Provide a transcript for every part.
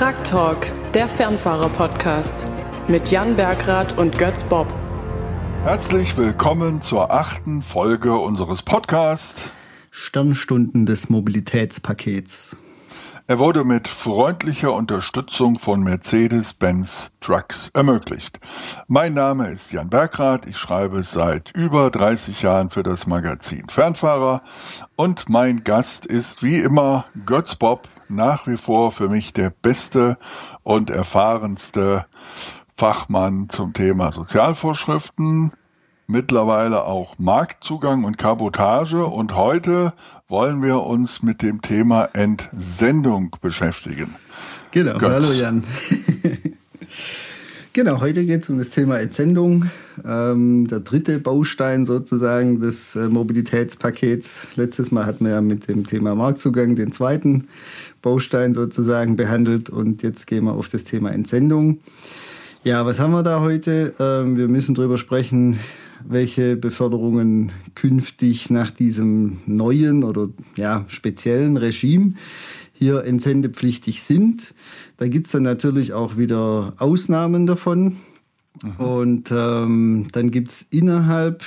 Truck Talk, der Fernfahrer-Podcast mit Jan Bergrath und Götz Bob. Herzlich willkommen zur achten Folge unseres Podcasts Sternstunden des Mobilitätspakets. Er wurde mit freundlicher Unterstützung von Mercedes-Benz Trucks ermöglicht. Mein Name ist Jan Bergrath. Ich schreibe seit über 30 Jahren für das Magazin Fernfahrer und mein Gast ist wie immer Götz Bob, nach wie vor für mich der beste und erfahrenste Fachmann zum Thema Sozialvorschriften, mittlerweile auch Marktzugang und Kabotage. Und heute wollen wir uns mit dem Thema Entsendung beschäftigen. Genau, Götz. hallo Jan. genau, heute geht es um das Thema Entsendung. Ähm, der dritte Baustein sozusagen des äh, Mobilitätspakets. Letztes Mal hatten wir ja mit dem Thema Marktzugang den zweiten Baustein sozusagen behandelt und jetzt gehen wir auf das Thema Entsendung. Ja, was haben wir da heute? Ähm, wir müssen darüber sprechen, welche Beförderungen künftig nach diesem neuen oder ja, speziellen Regime hier entsendepflichtig sind. Da gibt es dann natürlich auch wieder Ausnahmen davon. Mhm. Und ähm, dann gibt es innerhalb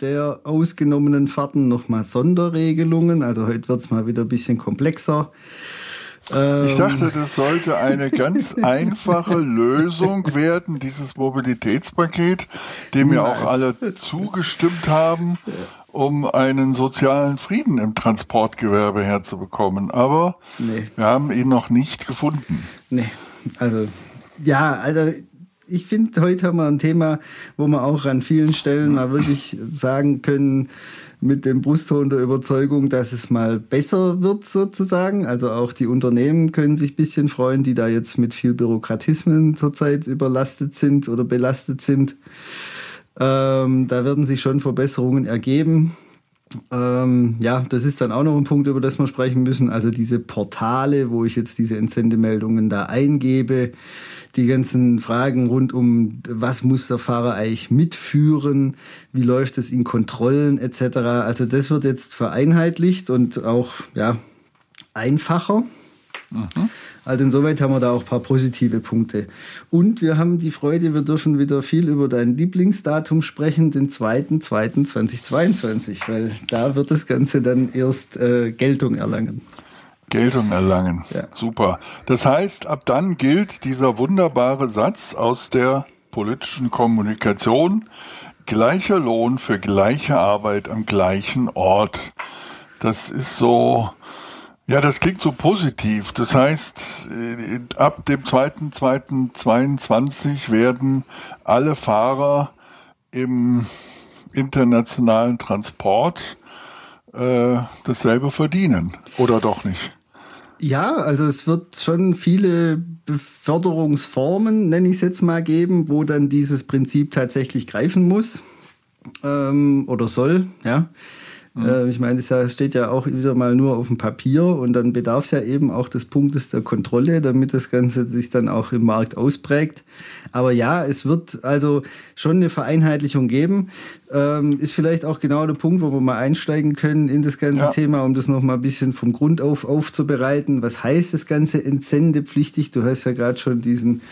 der ausgenommenen Fahrten nochmal Sonderregelungen. Also heute wird es mal wieder ein bisschen komplexer. Ich dachte, das sollte eine ganz einfache Lösung werden, dieses Mobilitätspaket, dem ja auch alle zugestimmt haben, um einen sozialen Frieden im Transportgewerbe herzubekommen. Aber nee. wir haben ihn noch nicht gefunden. Nee, also ja, also ich finde, heute haben wir ein Thema, wo wir auch an vielen Stellen mal wirklich sagen können, mit dem Brustton der Überzeugung, dass es mal besser wird sozusagen. Also auch die Unternehmen können sich ein bisschen freuen, die da jetzt mit viel Bürokratismen zurzeit überlastet sind oder belastet sind. Ähm, da werden sich schon Verbesserungen ergeben. Ähm, ja, das ist dann auch noch ein Punkt, über das wir sprechen müssen. Also diese Portale, wo ich jetzt diese Entsendemeldungen da eingebe, die ganzen Fragen rund um, was muss der Fahrer eigentlich mitführen, wie läuft es in Kontrollen etc. Also das wird jetzt vereinheitlicht und auch ja, einfacher. Mhm. Also insoweit haben wir da auch ein paar positive Punkte. Und wir haben die Freude, wir dürfen wieder viel über dein Lieblingsdatum sprechen, den 2.2.2022, weil da wird das Ganze dann erst äh, Geltung erlangen. Geltung erlangen. Ja. Super. Das heißt, ab dann gilt dieser wunderbare Satz aus der politischen Kommunikation, gleicher Lohn für gleiche Arbeit am gleichen Ort. Das ist so, ja, das klingt so positiv. Das heißt, äh, ab dem 2.2.22 werden alle Fahrer im internationalen Transport äh, dasselbe verdienen. Oder doch nicht? Ja, also es wird schon viele Beförderungsformen, nenne ich es jetzt mal, geben, wo dann dieses Prinzip tatsächlich greifen muss ähm, oder soll, ja. Mhm. Äh, ich meine, das steht ja auch wieder mal nur auf dem Papier und dann bedarf es ja eben auch des Punktes der Kontrolle, damit das Ganze sich dann auch im Markt ausprägt. Aber ja, es wird also schon eine Vereinheitlichung geben. Ähm, ist vielleicht auch genau der Punkt, wo wir mal einsteigen können in das ganze ja. Thema, um das nochmal ein bisschen vom Grund auf aufzubereiten. Was heißt das Ganze entsendepflichtig? Du hast ja gerade schon diesen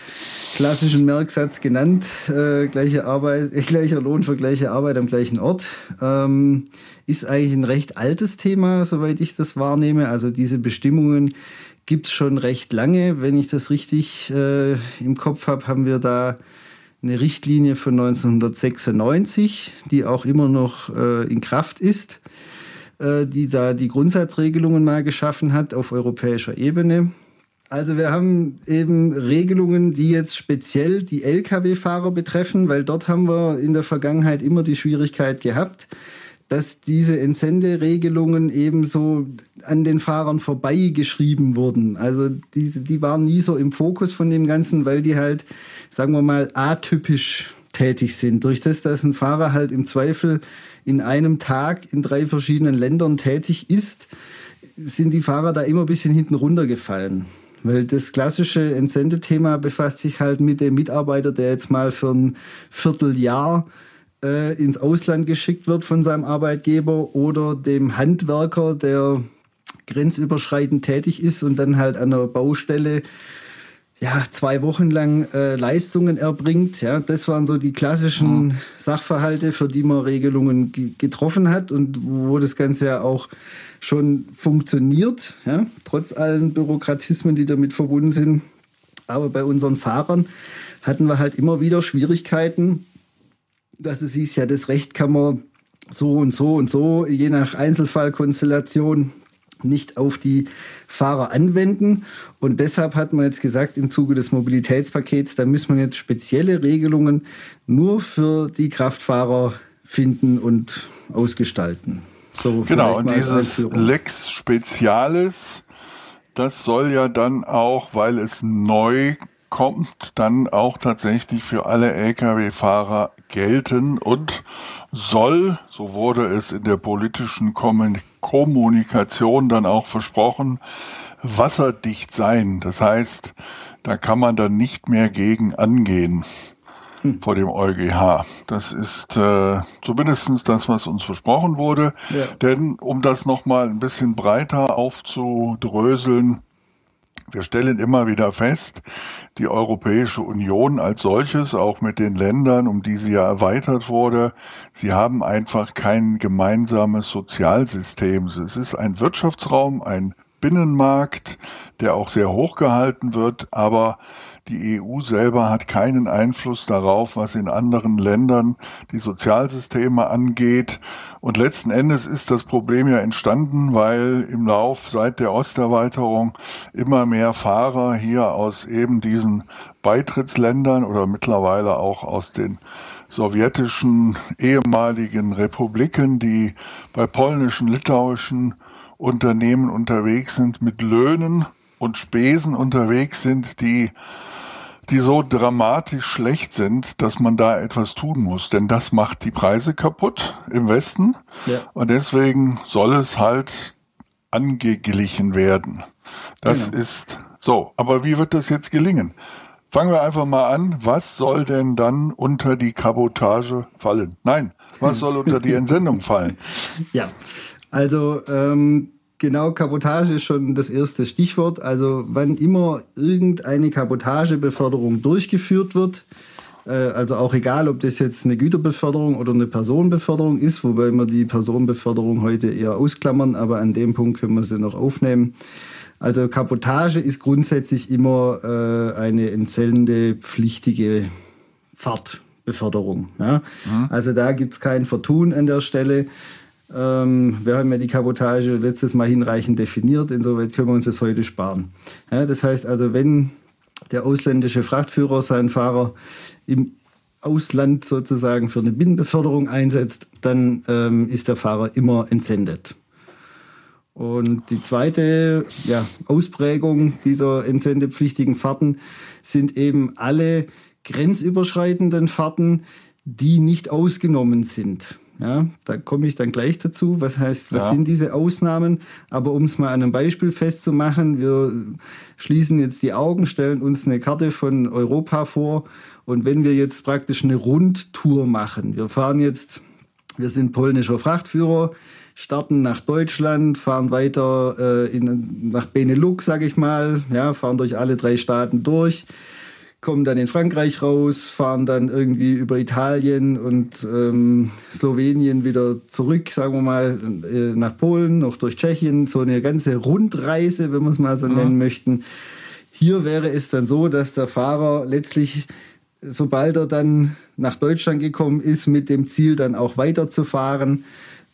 klassischen Merksatz genannt, äh, gleiche Arbeit, äh, gleicher Lohn für gleiche Arbeit am gleichen Ort. Ähm, ist eigentlich ein recht altes Thema, soweit ich das wahrnehme. Also diese Bestimmungen gibt es schon recht lange. Wenn ich das richtig äh, im Kopf habe, haben wir da eine Richtlinie von 1996, die auch immer noch äh, in Kraft ist, äh, die da die Grundsatzregelungen mal geschaffen hat auf europäischer Ebene. Also wir haben eben Regelungen, die jetzt speziell die Lkw-Fahrer betreffen, weil dort haben wir in der Vergangenheit immer die Schwierigkeit gehabt, dass diese Entsenderegelungen ebenso an den Fahrern vorbeigeschrieben wurden. Also diese, die waren nie so im Fokus von dem Ganzen, weil die halt, sagen wir mal, atypisch tätig sind. Durch das, dass ein Fahrer halt im Zweifel in einem Tag in drei verschiedenen Ländern tätig ist, sind die Fahrer da immer ein bisschen hinten runtergefallen. Weil das klassische Entsendethema befasst sich halt mit dem Mitarbeiter, der jetzt mal für ein Vierteljahr äh, ins Ausland geschickt wird von seinem Arbeitgeber oder dem Handwerker, der grenzüberschreitend tätig ist und dann halt an der Baustelle ja, zwei Wochen lang äh, Leistungen erbringt. Ja, das waren so die klassischen mhm. Sachverhalte, für die man Regelungen getroffen hat und wo das Ganze ja auch schon funktioniert, ja, trotz allen Bürokratismen, die damit verbunden sind. Aber bei unseren Fahrern hatten wir halt immer wieder Schwierigkeiten, dass es hieß, ja, das Recht kann man so und so und so, je nach Einzelfallkonstellation, nicht auf die Fahrer anwenden. Und deshalb hat man jetzt gesagt, im Zuge des Mobilitätspakets, da müssen wir jetzt spezielle Regelungen nur für die Kraftfahrer finden und ausgestalten. So genau, und dieses Lex Spezialis, das soll ja dann auch, weil es neu kommt, dann auch tatsächlich für alle Lkw-Fahrer gelten und soll, so wurde es in der politischen Kommunikation dann auch versprochen, wasserdicht sein. Das heißt, da kann man dann nicht mehr gegen angehen hm. vor dem EuGH. Das ist äh, zumindest das, was uns versprochen wurde. Ja. Denn um das nochmal ein bisschen breiter aufzudröseln, wir stellen immer wieder fest, die Europäische Union als solches, auch mit den Ländern, um die sie ja erweitert wurde, sie haben einfach kein gemeinsames Sozialsystem. Es ist ein Wirtschaftsraum, ein Binnenmarkt, der auch sehr hoch gehalten wird, aber die EU selber hat keinen Einfluss darauf, was in anderen Ländern die Sozialsysteme angeht. Und letzten Endes ist das Problem ja entstanden, weil im Lauf seit der Osterweiterung immer mehr Fahrer hier aus eben diesen Beitrittsländern oder mittlerweile auch aus den sowjetischen ehemaligen Republiken, die bei polnischen, litauischen Unternehmen unterwegs sind, mit Löhnen und Spesen unterwegs sind, die die so dramatisch schlecht sind, dass man da etwas tun muss. Denn das macht die Preise kaputt im Westen. Ja. Und deswegen soll es halt angeglichen werden. Das genau. ist so. Aber wie wird das jetzt gelingen? Fangen wir einfach mal an. Was soll denn dann unter die Kabotage fallen? Nein, was soll unter die Entsendung fallen? Ja, also ähm, Genau, Kabotage ist schon das erste Stichwort. Also wann immer irgendeine Kabotagebeförderung durchgeführt wird, äh, also auch egal, ob das jetzt eine Güterbeförderung oder eine Personenbeförderung ist, wobei wir die Personenbeförderung heute eher ausklammern, aber an dem Punkt können wir sie noch aufnehmen. Also Kabotage ist grundsätzlich immer äh, eine entsendende pflichtige Fahrtbeförderung. Ja? Mhm. Also da gibt es kein Vertun an der Stelle. Ähm, wir haben ja die Kabotage letztes Mal hinreichend definiert, insoweit können wir uns das heute sparen. Ja, das heißt also, wenn der ausländische Frachtführer seinen Fahrer im Ausland sozusagen für eine Binnenbeförderung einsetzt, dann ähm, ist der Fahrer immer entsendet. Und die zweite ja, Ausprägung dieser entsendepflichtigen Fahrten sind eben alle grenzüberschreitenden Fahrten, die nicht ausgenommen sind. Ja, da komme ich dann gleich dazu. Was heißt, was ja. sind diese Ausnahmen? Aber um es mal an einem Beispiel festzumachen, wir schließen jetzt die Augen, stellen uns eine Karte von Europa vor und wenn wir jetzt praktisch eine Rundtour machen, wir fahren jetzt, wir sind polnischer Frachtführer, starten nach Deutschland, fahren weiter äh, in, nach Benelux, sage ich mal, ja, fahren durch alle drei Staaten durch kommen dann in Frankreich raus, fahren dann irgendwie über Italien und ähm, Slowenien wieder zurück, sagen wir mal, äh, nach Polen, noch durch Tschechien, so eine ganze Rundreise, wenn wir es mal so ja. nennen möchten. Hier wäre es dann so, dass der Fahrer letztlich, sobald er dann nach Deutschland gekommen ist, mit dem Ziel dann auch weiterzufahren,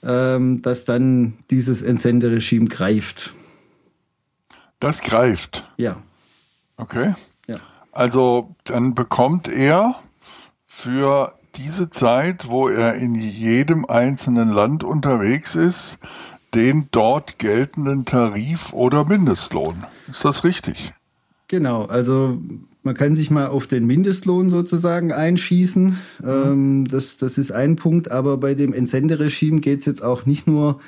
ähm, dass dann dieses Entsenderegime greift. Das greift? Ja. Okay. Also dann bekommt er für diese Zeit, wo er in jedem einzelnen Land unterwegs ist, den dort geltenden Tarif oder Mindestlohn. Ist das richtig? Genau, also man kann sich mal auf den Mindestlohn sozusagen einschießen. Mhm. Ähm, das, das ist ein Punkt, aber bei dem Entsenderegime geht es jetzt auch nicht nur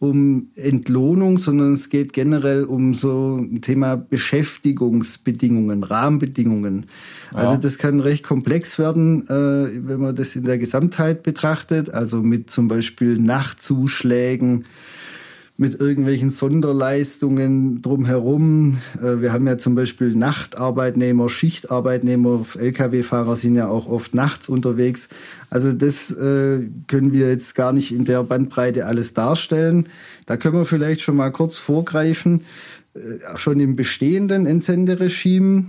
um Entlohnung, sondern es geht generell um so ein Thema Beschäftigungsbedingungen, Rahmenbedingungen. Ja. Also das kann recht komplex werden, äh, wenn man das in der Gesamtheit betrachtet, also mit zum Beispiel Nachtzuschlägen, mit irgendwelchen Sonderleistungen drumherum. Äh, wir haben ja zum Beispiel Nachtarbeitnehmer, Schichtarbeitnehmer, Lkw-Fahrer sind ja auch oft nachts unterwegs. Also das äh, können wir jetzt gar nicht in der Bandbreite alles darstellen. Da können wir vielleicht schon mal kurz vorgreifen. Äh, schon im bestehenden Entsenderegime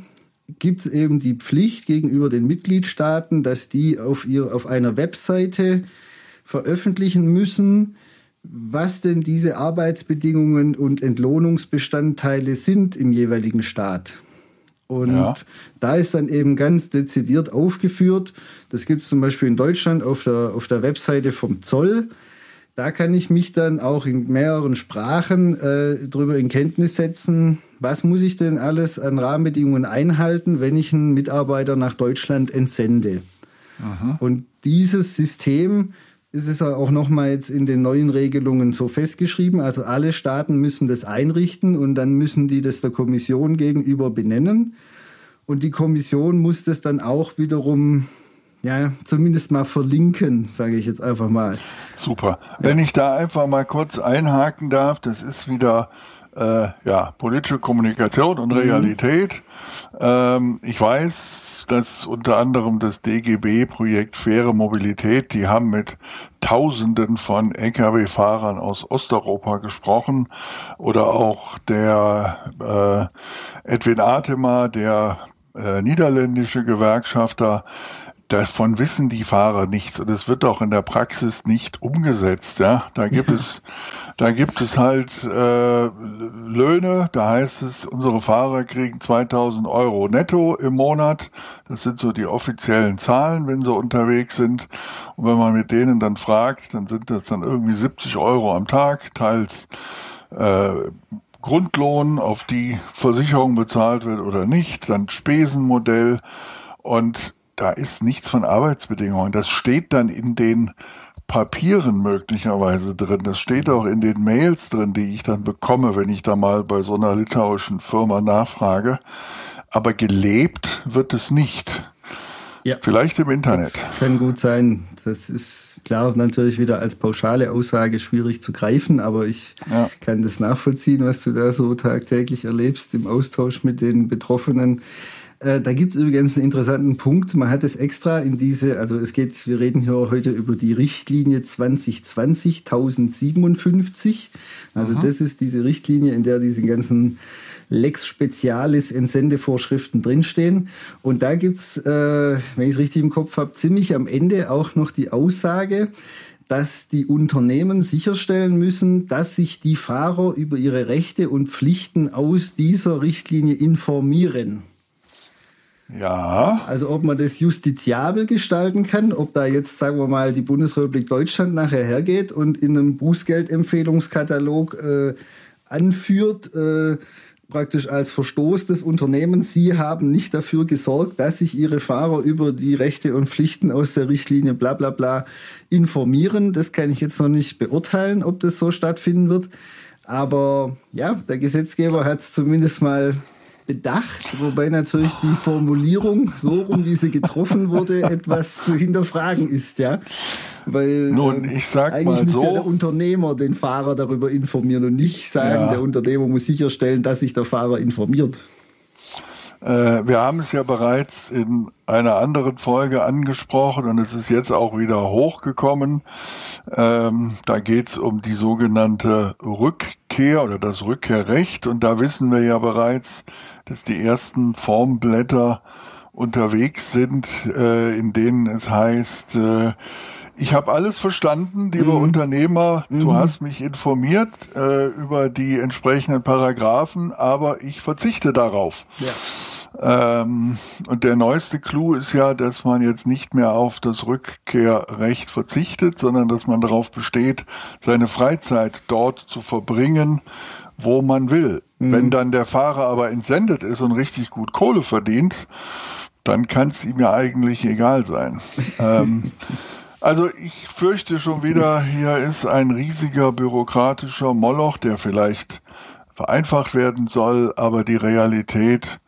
gibt es eben die Pflicht gegenüber den Mitgliedstaaten, dass die auf, ihr, auf einer Webseite veröffentlichen müssen, was denn diese Arbeitsbedingungen und Entlohnungsbestandteile sind im jeweiligen Staat. Und ja. da ist dann eben ganz dezidiert aufgeführt, das gibt es zum Beispiel in Deutschland auf der, auf der Webseite vom Zoll. Da kann ich mich dann auch in mehreren Sprachen äh, darüber in Kenntnis setzen, was muss ich denn alles an Rahmenbedingungen einhalten, wenn ich einen Mitarbeiter nach Deutschland entsende. Aha. Und dieses System ist es auch nochmal jetzt in den neuen Regelungen so festgeschrieben. Also alle Staaten müssen das einrichten und dann müssen die das der Kommission gegenüber benennen. Und die Kommission muss das dann auch wiederum, ja, zumindest mal verlinken, sage ich jetzt einfach mal. Super. Wenn ich da einfach mal kurz einhaken darf, das ist wieder äh, ja, politische Kommunikation und mhm. Realität. Mhm. Ähm, ich weiß, dass unter anderem das DGB-Projekt Faire Mobilität, die haben mit Tausenden von Lkw-Fahrern aus Osteuropa gesprochen oder auch der äh, Edwin Atema, der äh, niederländische Gewerkschafter, davon wissen die Fahrer nichts und es wird auch in der Praxis nicht umgesetzt. Ja, da gibt es, da gibt es halt äh, Löhne. Da heißt es, unsere Fahrer kriegen 2000 Euro netto im Monat. Das sind so die offiziellen Zahlen, wenn sie unterwegs sind. Und wenn man mit denen dann fragt, dann sind das dann irgendwie 70 Euro am Tag, teils äh, Grundlohn, auf die Versicherung bezahlt wird oder nicht, dann Spesenmodell und da ist nichts von Arbeitsbedingungen. Das steht dann in den Papieren möglicherweise drin. Das steht auch in den Mails drin, die ich dann bekomme, wenn ich da mal bei so einer litauischen Firma nachfrage. Aber gelebt wird es nicht. Ja. Vielleicht im Internet. Das kann gut sein. Das ist klar natürlich wieder als pauschale Aussage schwierig zu greifen, aber ich ja. kann das nachvollziehen, was du da so tagtäglich erlebst im Austausch mit den Betroffenen. Äh, da gibt es übrigens einen interessanten Punkt. Man hat es extra in diese, also es geht, wir reden hier heute über die Richtlinie 2020 1057. Also Aha. das ist diese Richtlinie, in der diese ganzen Lex Specialis Entsendevorschriften drinstehen. Und da gibt's, äh, wenn ich es richtig im Kopf habe, ziemlich am Ende auch noch die Aussage, dass die Unternehmen sicherstellen müssen, dass sich die Fahrer über ihre Rechte und Pflichten aus dieser Richtlinie informieren. Ja. Also ob man das justiziabel gestalten kann, ob da jetzt, sagen wir mal, die Bundesrepublik Deutschland nachher hergeht und in einem Bußgeldempfehlungskatalog äh, anführt, äh, praktisch als Verstoß des Unternehmens, Sie haben nicht dafür gesorgt, dass sich Ihre Fahrer über die Rechte und Pflichten aus der Richtlinie bla bla bla informieren. Das kann ich jetzt noch nicht beurteilen, ob das so stattfinden wird. Aber ja, der Gesetzgeber hat es zumindest mal bedacht, wobei natürlich die Formulierung, so rum wie sie getroffen wurde, etwas zu hinterfragen ist, ja. Weil Nun, ich sag eigentlich mal muss so, ja der Unternehmer den Fahrer darüber informieren und nicht sagen, ja. der Unternehmer muss sicherstellen, dass sich der Fahrer informiert. Äh, wir haben es ja bereits in einer anderen Folge angesprochen und es ist jetzt auch wieder hochgekommen. Ähm, da geht es um die sogenannte Rückkehr oder das Rückkehrrecht und da wissen wir ja bereits, dass die ersten Formblätter unterwegs sind, äh, in denen es heißt, äh, ich habe alles verstanden, lieber mhm. Unternehmer. Du mhm. hast mich informiert äh, über die entsprechenden Paragraphen, aber ich verzichte darauf. Ja. Ähm, und der neueste Clou ist ja, dass man jetzt nicht mehr auf das Rückkehrrecht verzichtet, sondern dass man darauf besteht, seine Freizeit dort zu verbringen, wo man will. Mhm. Wenn dann der Fahrer aber entsendet ist und richtig gut Kohle verdient, dann kann es ihm ja eigentlich egal sein. ähm, also ich fürchte schon wieder, hier ist ein riesiger bürokratischer Moloch, der vielleicht vereinfacht werden soll, aber die Realität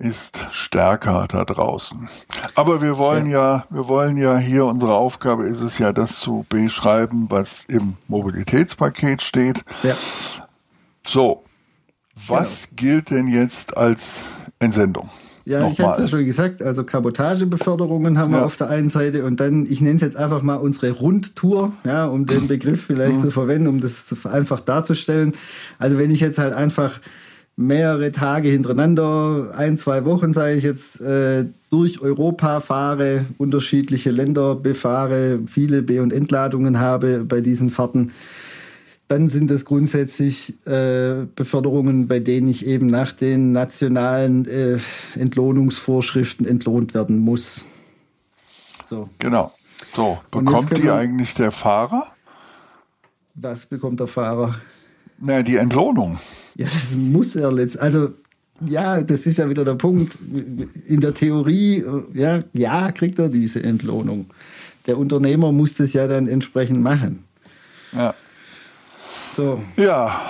ist stärker da draußen. Aber wir wollen ja. ja, wir wollen ja hier, unsere Aufgabe ist es ja, das zu beschreiben, was im Mobilitätspaket steht. Ja. So, was genau. gilt denn jetzt als Entsendung? Ja, Nochmal. ich hatte es ja schon gesagt, also Kabotagebeförderungen haben ja. wir auf der einen Seite und dann, ich nenne es jetzt einfach mal unsere Rundtour, ja, um den Begriff vielleicht mhm. zu verwenden, um das einfach darzustellen. Also wenn ich jetzt halt einfach mehrere Tage hintereinander, ein, zwei Wochen, sage ich jetzt, äh, durch Europa fahre, unterschiedliche Länder befahre, viele B- und Entladungen habe bei diesen Fahrten, dann sind es grundsätzlich äh, Beförderungen, bei denen ich eben nach den nationalen äh, Entlohnungsvorschriften entlohnt werden muss. So. Genau. So, bekommt die eigentlich der Fahrer? Was bekommt der Fahrer? Na, die Entlohnung. Ja, das muss er letztlich. Also, ja, das ist ja wieder der Punkt. In der Theorie, ja, ja, kriegt er diese Entlohnung. Der Unternehmer muss das ja dann entsprechend machen. Ja. So. Ja.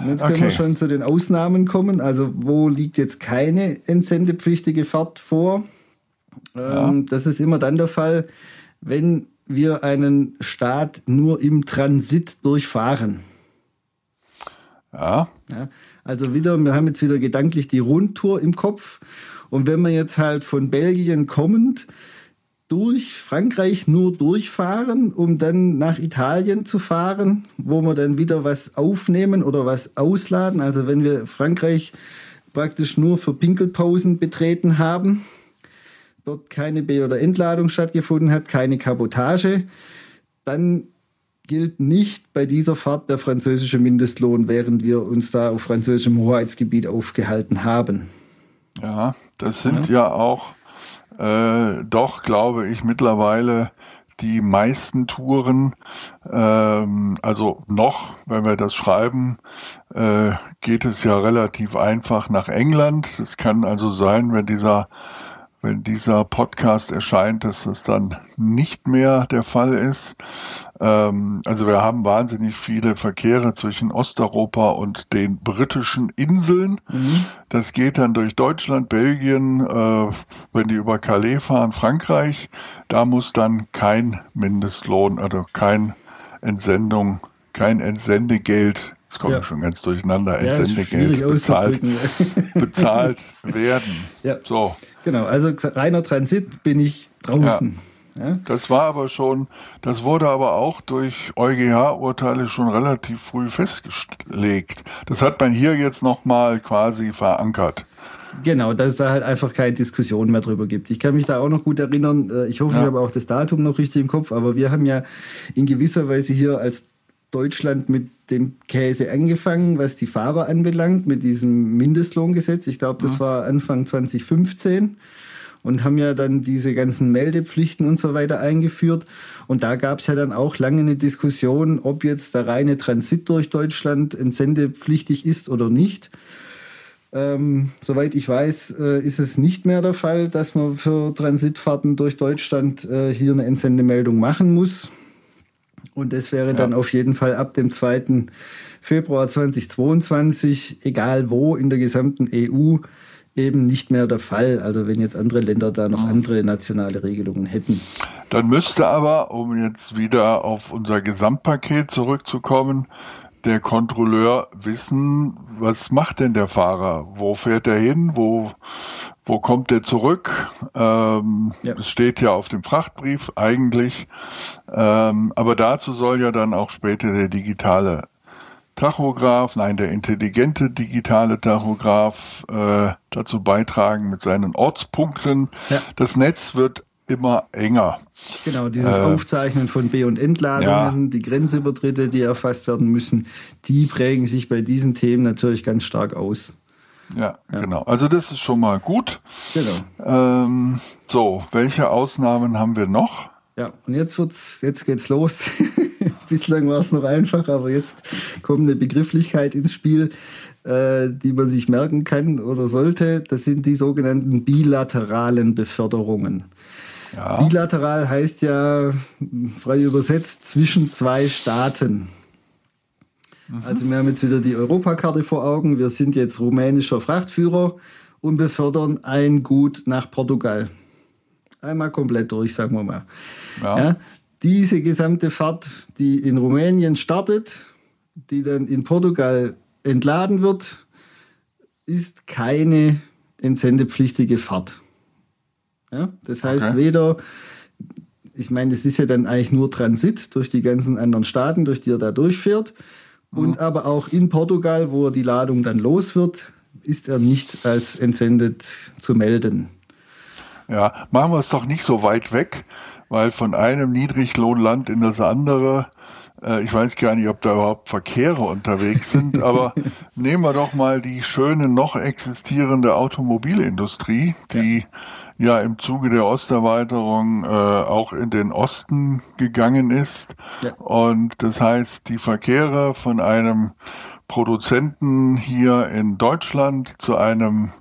Und jetzt können okay. wir schon zu den Ausnahmen kommen. Also, wo liegt jetzt keine entsendepflichtige Fahrt vor? Ja. Ähm, das ist immer dann der Fall, wenn wir einen Staat nur im Transit durchfahren. Ja. ja. Also wieder, wir haben jetzt wieder gedanklich die Rundtour im Kopf. Und wenn wir jetzt halt von Belgien kommend durch Frankreich nur durchfahren, um dann nach Italien zu fahren, wo wir dann wieder was aufnehmen oder was ausladen. Also wenn wir Frankreich praktisch nur für Pinkelpausen betreten haben, dort keine B- oder Entladung stattgefunden hat, keine Kabotage, dann gilt nicht bei dieser Fahrt der französische Mindestlohn, während wir uns da auf französischem Hoheitsgebiet aufgehalten haben. Ja, das sind ja, ja auch äh, doch, glaube ich, mittlerweile die meisten Touren, ähm, also noch, wenn wir das schreiben, äh, geht es ja relativ einfach nach England. Es kann also sein, wenn dieser wenn dieser Podcast erscheint, dass das dann nicht mehr der Fall ist. Ähm, also wir haben wahnsinnig viele Verkehre zwischen Osteuropa und den britischen Inseln. Mhm. Das geht dann durch Deutschland, Belgien, äh, wenn die über Calais fahren, Frankreich. Da muss dann kein Mindestlohn, also kein Entsendung, kein Entsendegeld das kommt ja. schon ganz durcheinander. Entsendegeld ja, bezahlt, bezahlt werden. Ja. So. Genau, also reiner Transit bin ich draußen. Ja. Das war aber schon, das wurde aber auch durch EuGH-Urteile schon relativ früh festgelegt. Das hat man hier jetzt nochmal quasi verankert. Genau, dass es da halt einfach keine Diskussion mehr drüber gibt. Ich kann mich da auch noch gut erinnern, äh, ich hoffe, ja. ich habe auch das Datum noch richtig im Kopf, aber wir haben ja in gewisser Weise hier als Deutschland mit dem Käse angefangen, was die Fahrer anbelangt, mit diesem Mindestlohngesetz. Ich glaube, das war Anfang 2015 und haben ja dann diese ganzen Meldepflichten und so weiter eingeführt. Und da gab es ja dann auch lange eine Diskussion, ob jetzt der reine Transit durch Deutschland entsendepflichtig ist oder nicht. Ähm, soweit ich weiß, äh, ist es nicht mehr der Fall, dass man für Transitfahrten durch Deutschland äh, hier eine Entsendemeldung machen muss. Und das wäre ja. dann auf jeden Fall ab dem 2. Februar 2022, egal wo in der gesamten EU, eben nicht mehr der Fall. Also wenn jetzt andere Länder da noch andere nationale Regelungen hätten. Dann müsste aber, um jetzt wieder auf unser Gesamtpaket zurückzukommen, der Kontrolleur wissen, was macht denn der Fahrer? Wo fährt er hin? Wo, wo kommt er zurück? Ähm, ja. Es steht ja auf dem Frachtbrief eigentlich. Ähm, aber dazu soll ja dann auch später der digitale Tachograph, nein, der intelligente digitale Tachograph äh, dazu beitragen mit seinen Ortspunkten. Ja. Das Netz wird immer enger. Genau, dieses äh, Aufzeichnen von B- und Entladungen, ja. die Grenzübertritte, die erfasst werden müssen, die prägen sich bei diesen Themen natürlich ganz stark aus. Ja, ja. genau. Also das ist schon mal gut. Genau. Ähm, so, welche Ausnahmen haben wir noch? Ja, und jetzt wird's, jetzt geht's los. Bislang war es noch einfach, aber jetzt kommt eine Begrifflichkeit ins Spiel, äh, die man sich merken kann oder sollte. Das sind die sogenannten bilateralen Beförderungen. Ja. Bilateral heißt ja frei übersetzt zwischen zwei Staaten. Mhm. Also wir haben jetzt wieder die Europakarte vor Augen. Wir sind jetzt rumänischer Frachtführer und befördern ein Gut nach Portugal. Einmal komplett durch, sagen wir mal. Ja. ja. diese gesamte Fahrt, die in Rumänien startet, die dann in Portugal entladen wird, ist keine entsendepflichtige Fahrt. Ja? Das heißt, okay. weder, ich meine, es ist ja dann eigentlich nur Transit durch die ganzen anderen Staaten, durch die er da durchfährt. Und mhm. aber auch in Portugal, wo die Ladung dann los wird, ist er nicht als entsendet zu melden. Ja, machen wir es doch nicht so weit weg, weil von einem Niedriglohnland in das andere, äh, ich weiß gar nicht, ob da überhaupt Verkehre unterwegs sind, aber nehmen wir doch mal die schöne noch existierende Automobilindustrie, die ja, ja im Zuge der Osterweiterung äh, auch in den Osten gegangen ist. Ja. Und das heißt, die Verkehre von einem Produzenten hier in Deutschland zu einem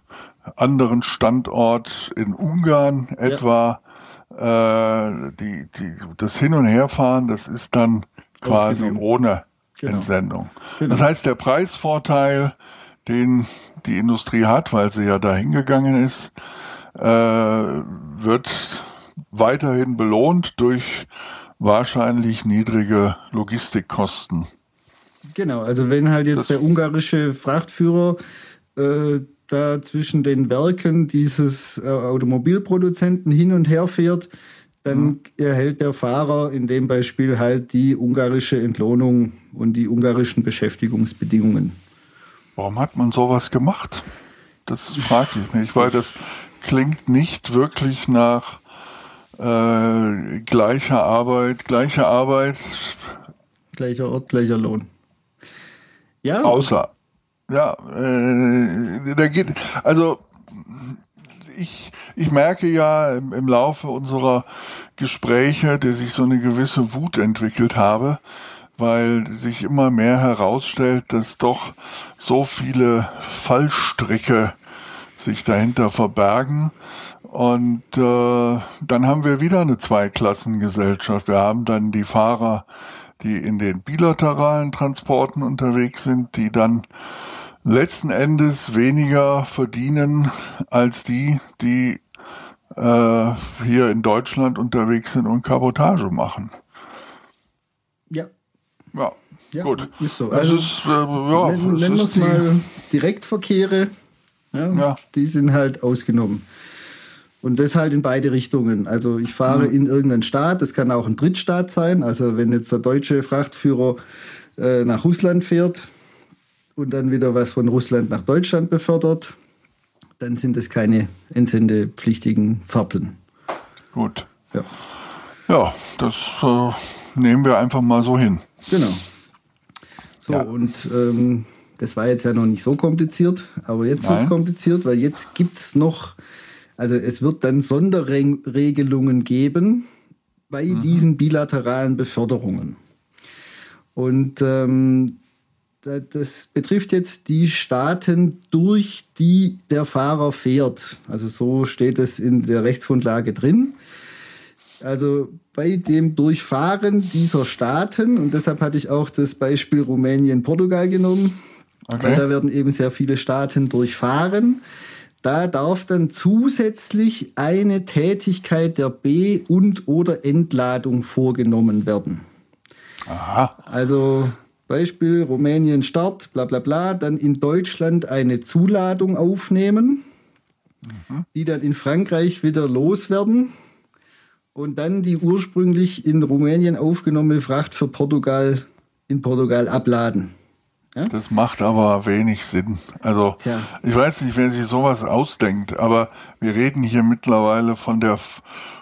anderen Standort in Ungarn etwa. Ja. Äh, die, die, das Hin- und Herfahren, das ist dann quasi ohne genau. Entsendung. Genau. Das heißt, der Preisvorteil, den die Industrie hat, weil sie ja dahin gegangen ist, wird weiterhin belohnt durch wahrscheinlich niedrige Logistikkosten. Genau, also wenn halt jetzt das der ungarische Frachtführer äh, da zwischen den Werken dieses äh, Automobilproduzenten hin und her fährt, dann mhm. erhält der Fahrer in dem Beispiel halt die ungarische Entlohnung und die ungarischen Beschäftigungsbedingungen. Warum hat man sowas gemacht? Das frage ich mich, weil das klingt nicht wirklich nach äh, gleicher Arbeit, gleicher Arbeit. Gleicher Ort, gleicher Lohn. Ja. Außer, ja, äh, da geht, also ich, ich merke ja im, im Laufe unserer Gespräche, dass ich so eine gewisse Wut entwickelt habe, weil sich immer mehr herausstellt, dass doch so viele Fallstricke sich dahinter verbergen. Und äh, dann haben wir wieder eine Zweiklassengesellschaft. Wir haben dann die Fahrer, die in den bilateralen Transporten unterwegs sind, die dann letzten Endes weniger verdienen als die, die äh, hier in Deutschland unterwegs sind und Kabotage machen. Ja. Ja, ja gut. Ist so. Also, ist, äh, ja, nennen, nennen wir es mal Direktverkehre. Ja, ja, Die sind halt ausgenommen. Und das halt in beide Richtungen. Also ich fahre mhm. in irgendeinen Staat, das kann auch ein Drittstaat sein. Also wenn jetzt der deutsche Frachtführer äh, nach Russland fährt und dann wieder was von Russland nach Deutschland befördert, dann sind das keine entsendepflichtigen Fahrten. Gut. Ja, ja das äh, nehmen wir einfach mal so hin. Genau. So, ja. und ähm, das war jetzt ja noch nicht so kompliziert, aber jetzt wird es kompliziert, weil jetzt gibt es noch also es wird dann Sonderregelungen geben bei mhm. diesen bilateralen Beförderungen. Und ähm, das betrifft jetzt die Staaten, durch die der Fahrer fährt. Also so steht es in der Rechtsgrundlage drin. Also bei dem Durchfahren dieser Staaten, und deshalb hatte ich auch das Beispiel Rumänien-Portugal genommen, okay. weil da werden eben sehr viele Staaten durchfahren. Da darf dann zusätzlich eine Tätigkeit der B- und oder Entladung vorgenommen werden. Aha. Also Beispiel Rumänien Start, bla bla bla, dann in Deutschland eine Zuladung aufnehmen, mhm. die dann in Frankreich wieder loswerden und dann die ursprünglich in Rumänien aufgenommene Fracht für Portugal in Portugal abladen. Ja? Das macht aber wenig Sinn. Also Tja. ich weiß nicht, wer sich sowas ausdenkt, aber wir reden hier mittlerweile von der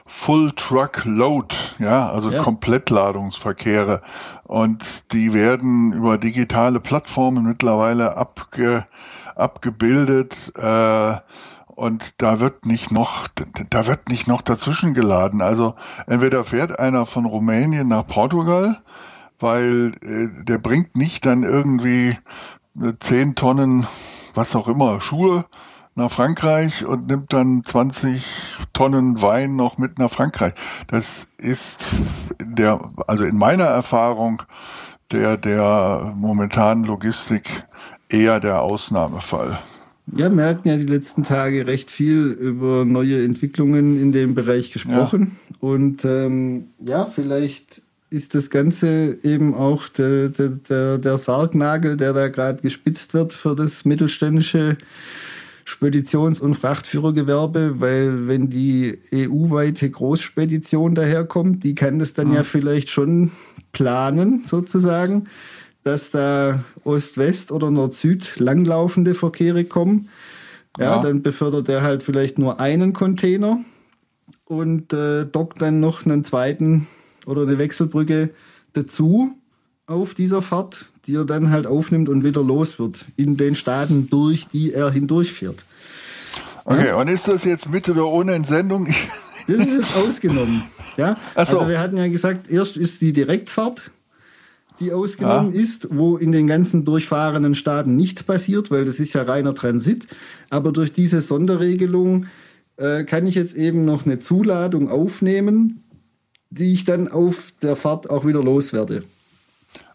Full Truck Load, ja, also ja. Komplettladungsverkehre. Und die werden über digitale Plattformen mittlerweile abge, abgebildet. Äh, und da wird nicht noch, da wird nicht noch dazwischen geladen. Also entweder fährt einer von Rumänien nach Portugal, weil äh, der bringt nicht dann irgendwie äh, zehn Tonnen, was auch immer, Schuhe nach Frankreich und nimmt dann 20 Tonnen Wein noch mit nach Frankreich. Das ist der, also in meiner Erfahrung der, der momentanen Logistik eher der Ausnahmefall. Ja, wir hatten ja die letzten Tage recht viel über neue Entwicklungen in dem Bereich gesprochen. Ja. Und ähm, ja, vielleicht ist das Ganze eben auch der, der, der, der Sargnagel, der da gerade gespitzt wird für das mittelständische Speditions- und Frachtführergewerbe, weil wenn die EU-weite Großspedition daherkommt, die kann das dann ja, ja vielleicht schon planen, sozusagen, dass da Ost-West oder Nord-Süd langlaufende Verkehre kommen. Ja, ja, dann befördert er halt vielleicht nur einen Container und äh, dockt dann noch einen zweiten oder eine Wechselbrücke dazu auf dieser Fahrt, die er dann halt aufnimmt und wieder los wird in den Staaten, durch die er hindurchfährt. Okay, ja? und ist das jetzt mit oder ohne Entsendung? Das ist jetzt ausgenommen. Ja? So. Also wir hatten ja gesagt, erst ist die Direktfahrt, die ausgenommen ja. ist, wo in den ganzen durchfahrenden Staaten nichts passiert, weil das ist ja reiner Transit. Aber durch diese Sonderregelung äh, kann ich jetzt eben noch eine Zuladung aufnehmen, die ich dann auf der Fahrt auch wieder loswerde.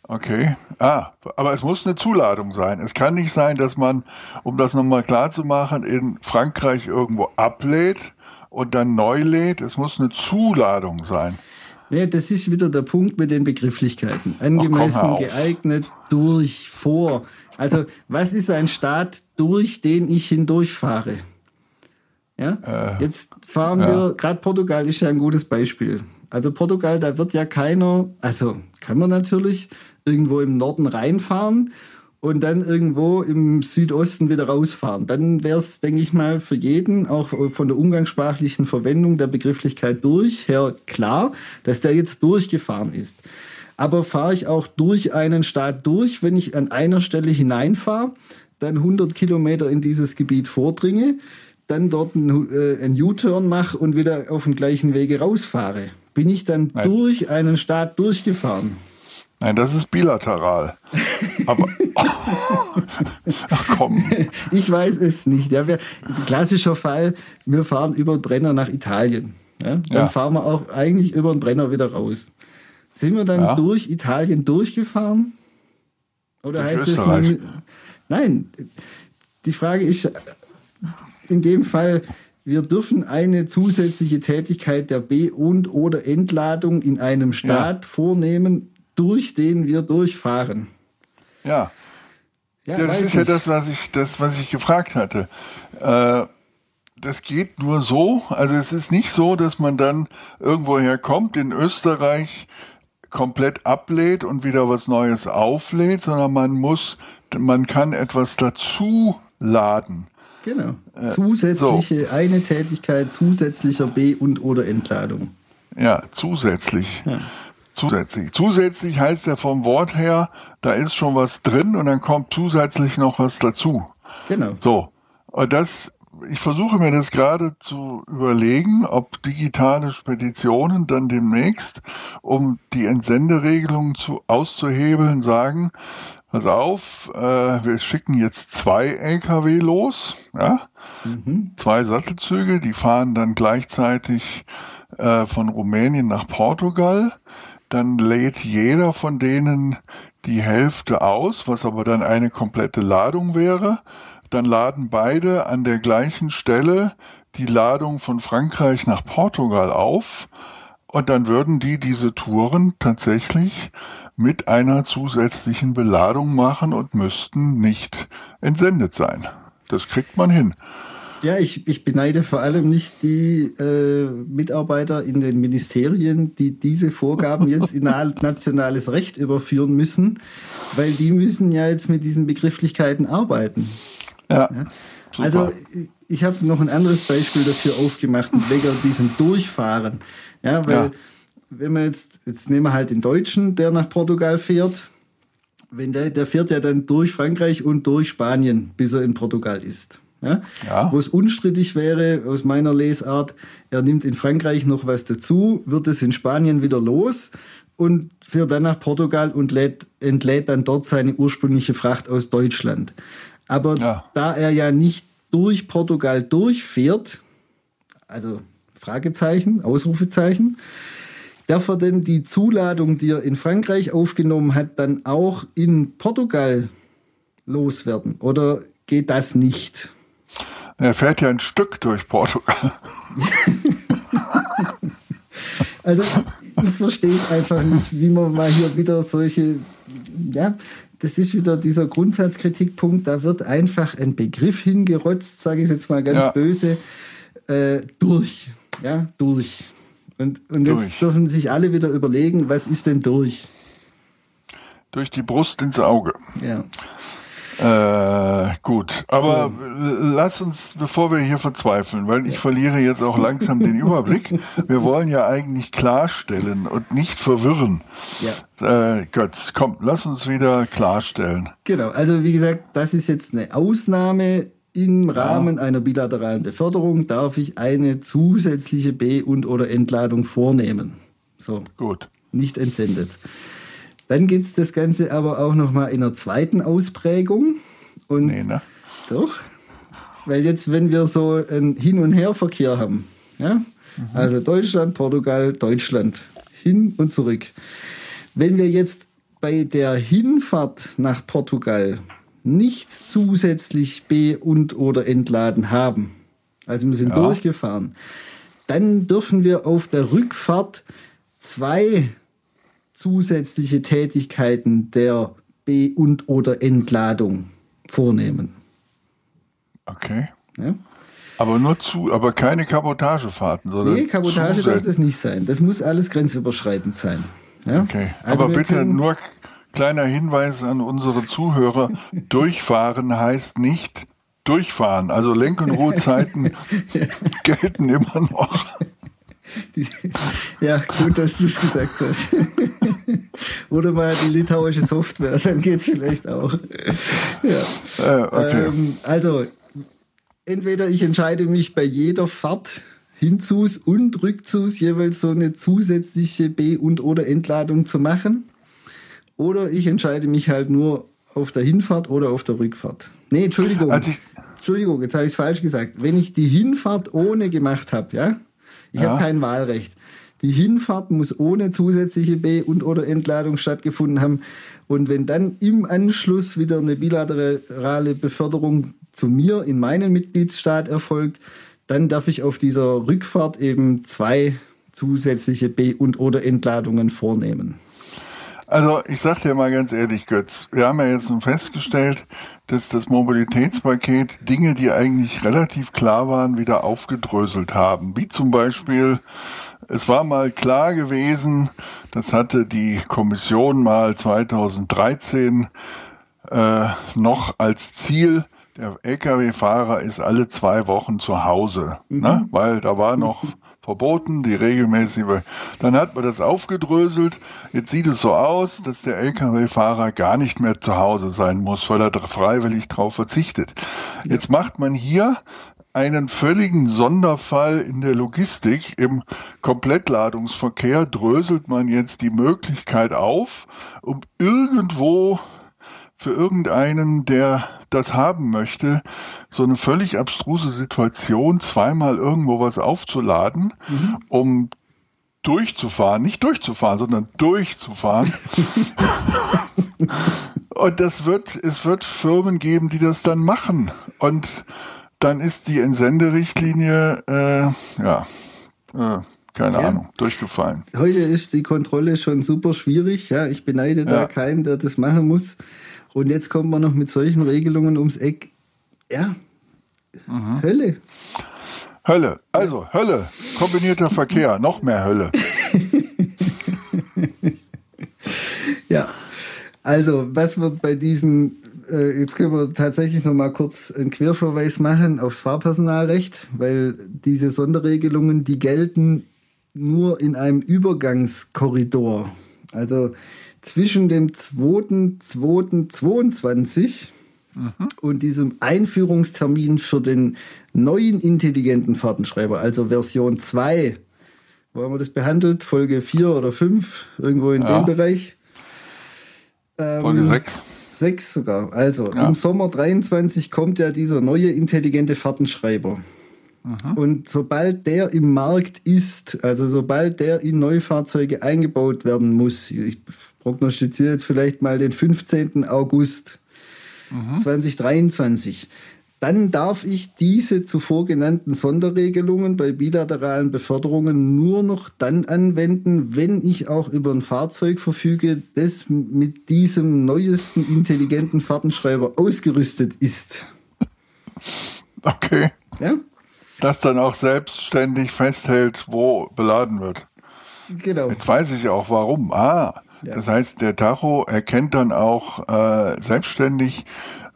Okay. Ah, aber es muss eine Zuladung sein. Es kann nicht sein, dass man, um das nochmal klar zu machen, in Frankreich irgendwo ablädt und dann neu lädt. Es muss eine Zuladung sein. Nee, das ist wieder der Punkt mit den Begrifflichkeiten. Angemessen, Ach, geeignet, durch, vor. Also, was ist ein Staat, durch den ich hindurchfahre? Ja? Äh, Jetzt fahren ja. wir, gerade Portugal ist ja ein gutes Beispiel. Also Portugal, da wird ja keiner, also kann man natürlich irgendwo im Norden reinfahren und dann irgendwo im Südosten wieder rausfahren. Dann wäre es, denke ich mal, für jeden, auch von der umgangssprachlichen Verwendung der Begrifflichkeit durch her klar, dass der jetzt durchgefahren ist. Aber fahre ich auch durch einen Staat durch, wenn ich an einer Stelle hineinfahre, dann 100 Kilometer in dieses Gebiet vordringe, dann dort einen, äh, U-Turn mache und wieder auf dem gleichen Wege rausfahre? Bin ich dann Nein. durch einen Staat durchgefahren. Nein, das ist bilateral. Aber Ach komm. Ich weiß es nicht. Ja, wir, klassischer Fall, wir fahren über den Brenner nach Italien. Ja, dann ja. fahren wir auch eigentlich über den Brenner wieder raus. Sind wir dann durch Italien durchgefahren? Oder durch heißt es Nein, die Frage ist in dem Fall, wir dürfen eine zusätzliche Tätigkeit der B- und oder Entladung in einem Staat ja. vornehmen, durch den wir durchfahren. Ja. ja das ist ich. ja das, was ich, das, was ich gefragt hatte. Äh, das geht nur so. Also es ist nicht so, dass man dann irgendwo herkommt, in Österreich komplett ablädt und wieder was Neues auflädt, sondern man muss, man kann etwas dazu laden. Genau. Äh, Zusätzliche, so. eine Tätigkeit zusätzlicher B- und oder Entladung. Ja, zusätzlich. Ja. Zusätzlich. Zusätzlich heißt ja vom Wort her, da ist schon was drin und dann kommt zusätzlich noch was dazu. Genau. So. Und das, ich versuche mir das gerade zu überlegen, ob digitale Speditionen dann demnächst, um die Entsenderegelung zu, auszuhebeln, sagen, pass auf, äh, wir schicken jetzt zwei LKW los, ja, mhm. zwei Sattelzüge, die fahren dann gleichzeitig äh, von Rumänien nach Portugal. Dann lädt jeder von denen die Hälfte aus, was aber dann eine komplette Ladung wäre. Dann laden beide an der gleichen Stelle die Ladung von Frankreich nach Portugal auf. Und dann würden die diese Touren tatsächlich mit einer zusätzlichen Beladung machen und müssten nicht entsendet sein. Das kriegt man hin. Ja, ich, ich beneide vor allem nicht die äh, Mitarbeiter in den Ministerien, die diese Vorgaben jetzt in nationales Recht überführen müssen, weil die müssen ja jetzt mit diesen Begrifflichkeiten arbeiten. Ja. ja. Also ich habe noch ein anderes Beispiel dafür aufgemacht, wegen diesem Durchfahren. Ja, weil ja wenn wir jetzt, jetzt nehmen wir halt den Deutschen, der nach Portugal fährt, wenn der, der fährt ja dann durch Frankreich und durch Spanien, bis er in Portugal ist. Ja? ja. Wo es unstrittig wäre, aus meiner Lesart, er nimmt in Frankreich noch was dazu, wird es in Spanien wieder los und fährt dann nach Portugal und lädt, entlädt dann dort seine ursprüngliche Fracht aus Deutschland. Aber ja. da er ja nicht durch Portugal durchfährt, also Fragezeichen, Ausrufezeichen, Darf er denn die Zuladung, die er in Frankreich aufgenommen hat, dann auch in Portugal loswerden? Oder geht das nicht? Er fährt ja ein Stück durch Portugal. also ich verstehe es einfach nicht, wie man mal hier wieder solche, ja, das ist wieder dieser Grundsatzkritikpunkt, da wird einfach ein Begriff hingerotzt, sage ich jetzt mal ganz ja. böse, äh, durch. Ja, durch. Und, und durch. jetzt dürfen sich alle wieder überlegen, was ist denn durch? Durch die Brust ins Auge. Ja. Äh, gut, aber so. lass uns, bevor wir hier verzweifeln, weil ich ja. verliere jetzt auch langsam den Überblick. Wir wollen ja eigentlich klarstellen und nicht verwirren. Ja. Äh, Götz, komm, lass uns wieder klarstellen. Genau, also wie gesagt, das ist jetzt eine Ausnahme. Im Rahmen einer bilateralen Beförderung darf ich eine zusätzliche B- und oder Entladung vornehmen. So. Gut. Nicht entsendet. Dann gibt es das Ganze aber auch noch mal in einer zweiten Ausprägung. Und nee, ne? Doch. Weil jetzt, wenn wir so einen Hin- und Herverkehr haben, ja, mhm. also Deutschland, Portugal, Deutschland, hin und zurück. Wenn wir jetzt bei der Hinfahrt nach Portugal nichts zusätzlich be- und oder entladen haben, also wir sind ja. durchgefahren, dann dürfen wir auf der Rückfahrt zwei zusätzliche Tätigkeiten der Be- und oder Entladung vornehmen. Okay. Ja? Aber nur zu, aber keine Kabotagefahrten, sondern. Nee, Kabotage darf das nicht sein. Das muss alles grenzüberschreitend sein. Ja? Okay. Also aber bitte nur kleiner Hinweis an unsere Zuhörer: Durchfahren heißt nicht durchfahren. Also Lenk- und Ruhezeiten gelten immer noch. Ja, gut, dass du es gesagt hast. Oder mal die litauische Software, dann geht es vielleicht auch. Ja. Äh, okay. ähm, also, entweder ich entscheide mich bei jeder Fahrt Hinzus und Rückzus jeweils so eine zusätzliche B- und oder Entladung zu machen. Oder ich entscheide mich halt nur auf der Hinfahrt oder auf der Rückfahrt. Nee, Entschuldigung. Also Entschuldigung, jetzt habe ich es falsch gesagt. Wenn ich die Hinfahrt ohne gemacht habe, ja, ich ja. habe kein Wahlrecht. Die Hinfahrt muss ohne zusätzliche B- und oder Entladung stattgefunden haben. Und wenn dann im Anschluss wieder eine bilaterale Beförderung zu mir in meinen Mitgliedsstaat erfolgt, dann darf ich auf dieser Rückfahrt eben zwei zusätzliche B- und oder Entladungen vornehmen. Also ich sag dir mal ganz ehrlich, Götz, wir haben ja jetzt nun festgestellt, dass das Mobilitätspaket Dinge, die eigentlich relativ klar waren, wieder aufgedröselt haben. Wie zum Beispiel, es war mal klar gewesen, das hatte die Kommission mal 2013 äh, noch als Ziel, der Lkw-Fahrer ist alle zwei Wochen zu Hause, ne? mhm. ne? weil da war noch verboten, die regelmäßige. Dann hat man das aufgedröselt. Jetzt sieht es so aus, dass der Lkw-Fahrer gar nicht mehr zu Hause sein muss, weil er freiwillig darauf verzichtet. Jetzt macht man hier einen völligen Sonderfall in der Logistik. Im Komplettladungsverkehr dröselt man jetzt die Möglichkeit auf, um irgendwo für irgendeinen, der das haben möchte, so eine völlig abstruse Situation, zweimal irgendwo was aufzuladen, mhm. um durchzufahren, nicht durchzufahren, sondern durchzufahren. Und das wird, es wird Firmen geben, die das dann machen. Und dann ist die Entsenderichtlinie, äh, ja, äh, keine ja. Ahnung, durchgefallen. Heute ist die Kontrolle schon super schwierig. Ja, ich beneide ja. da keinen, der das machen muss. Und jetzt kommt man noch mit solchen Regelungen ums Eck. Ja, mhm. Hölle. Hölle, also Hölle, kombinierter Verkehr, noch mehr Hölle. ja, also was wird bei diesen, äh, jetzt können wir tatsächlich noch mal kurz einen Querverweis machen aufs Fahrpersonalrecht, weil diese Sonderregelungen, die gelten nur in einem Übergangskorridor. Also zwischen dem 2.2.22 mhm. und diesem Einführungstermin für den neuen intelligenten Fahrtenschreiber, also Version 2. Wo haben wir das behandelt? Folge 4 oder 5, irgendwo in ja. dem Bereich. Ähm, Folge 6. 6 sogar. Also ja. im Sommer 23 kommt ja dieser neue intelligente Fahrtenschreiber. Mhm. Und sobald der im Markt ist, also sobald der in Neufahrzeuge eingebaut werden muss, ich prognostiziere jetzt vielleicht mal den 15. August mhm. 2023, dann darf ich diese zuvor genannten Sonderregelungen bei bilateralen Beförderungen nur noch dann anwenden, wenn ich auch über ein Fahrzeug verfüge, das mit diesem neuesten intelligenten Fahrtenschreiber ausgerüstet ist. Okay. Ja? Das dann auch selbstständig festhält, wo beladen wird. Genau. Jetzt weiß ich auch warum. Ah, Ja. das heißt, der Tacho erkennt dann auch äh, selbstständig,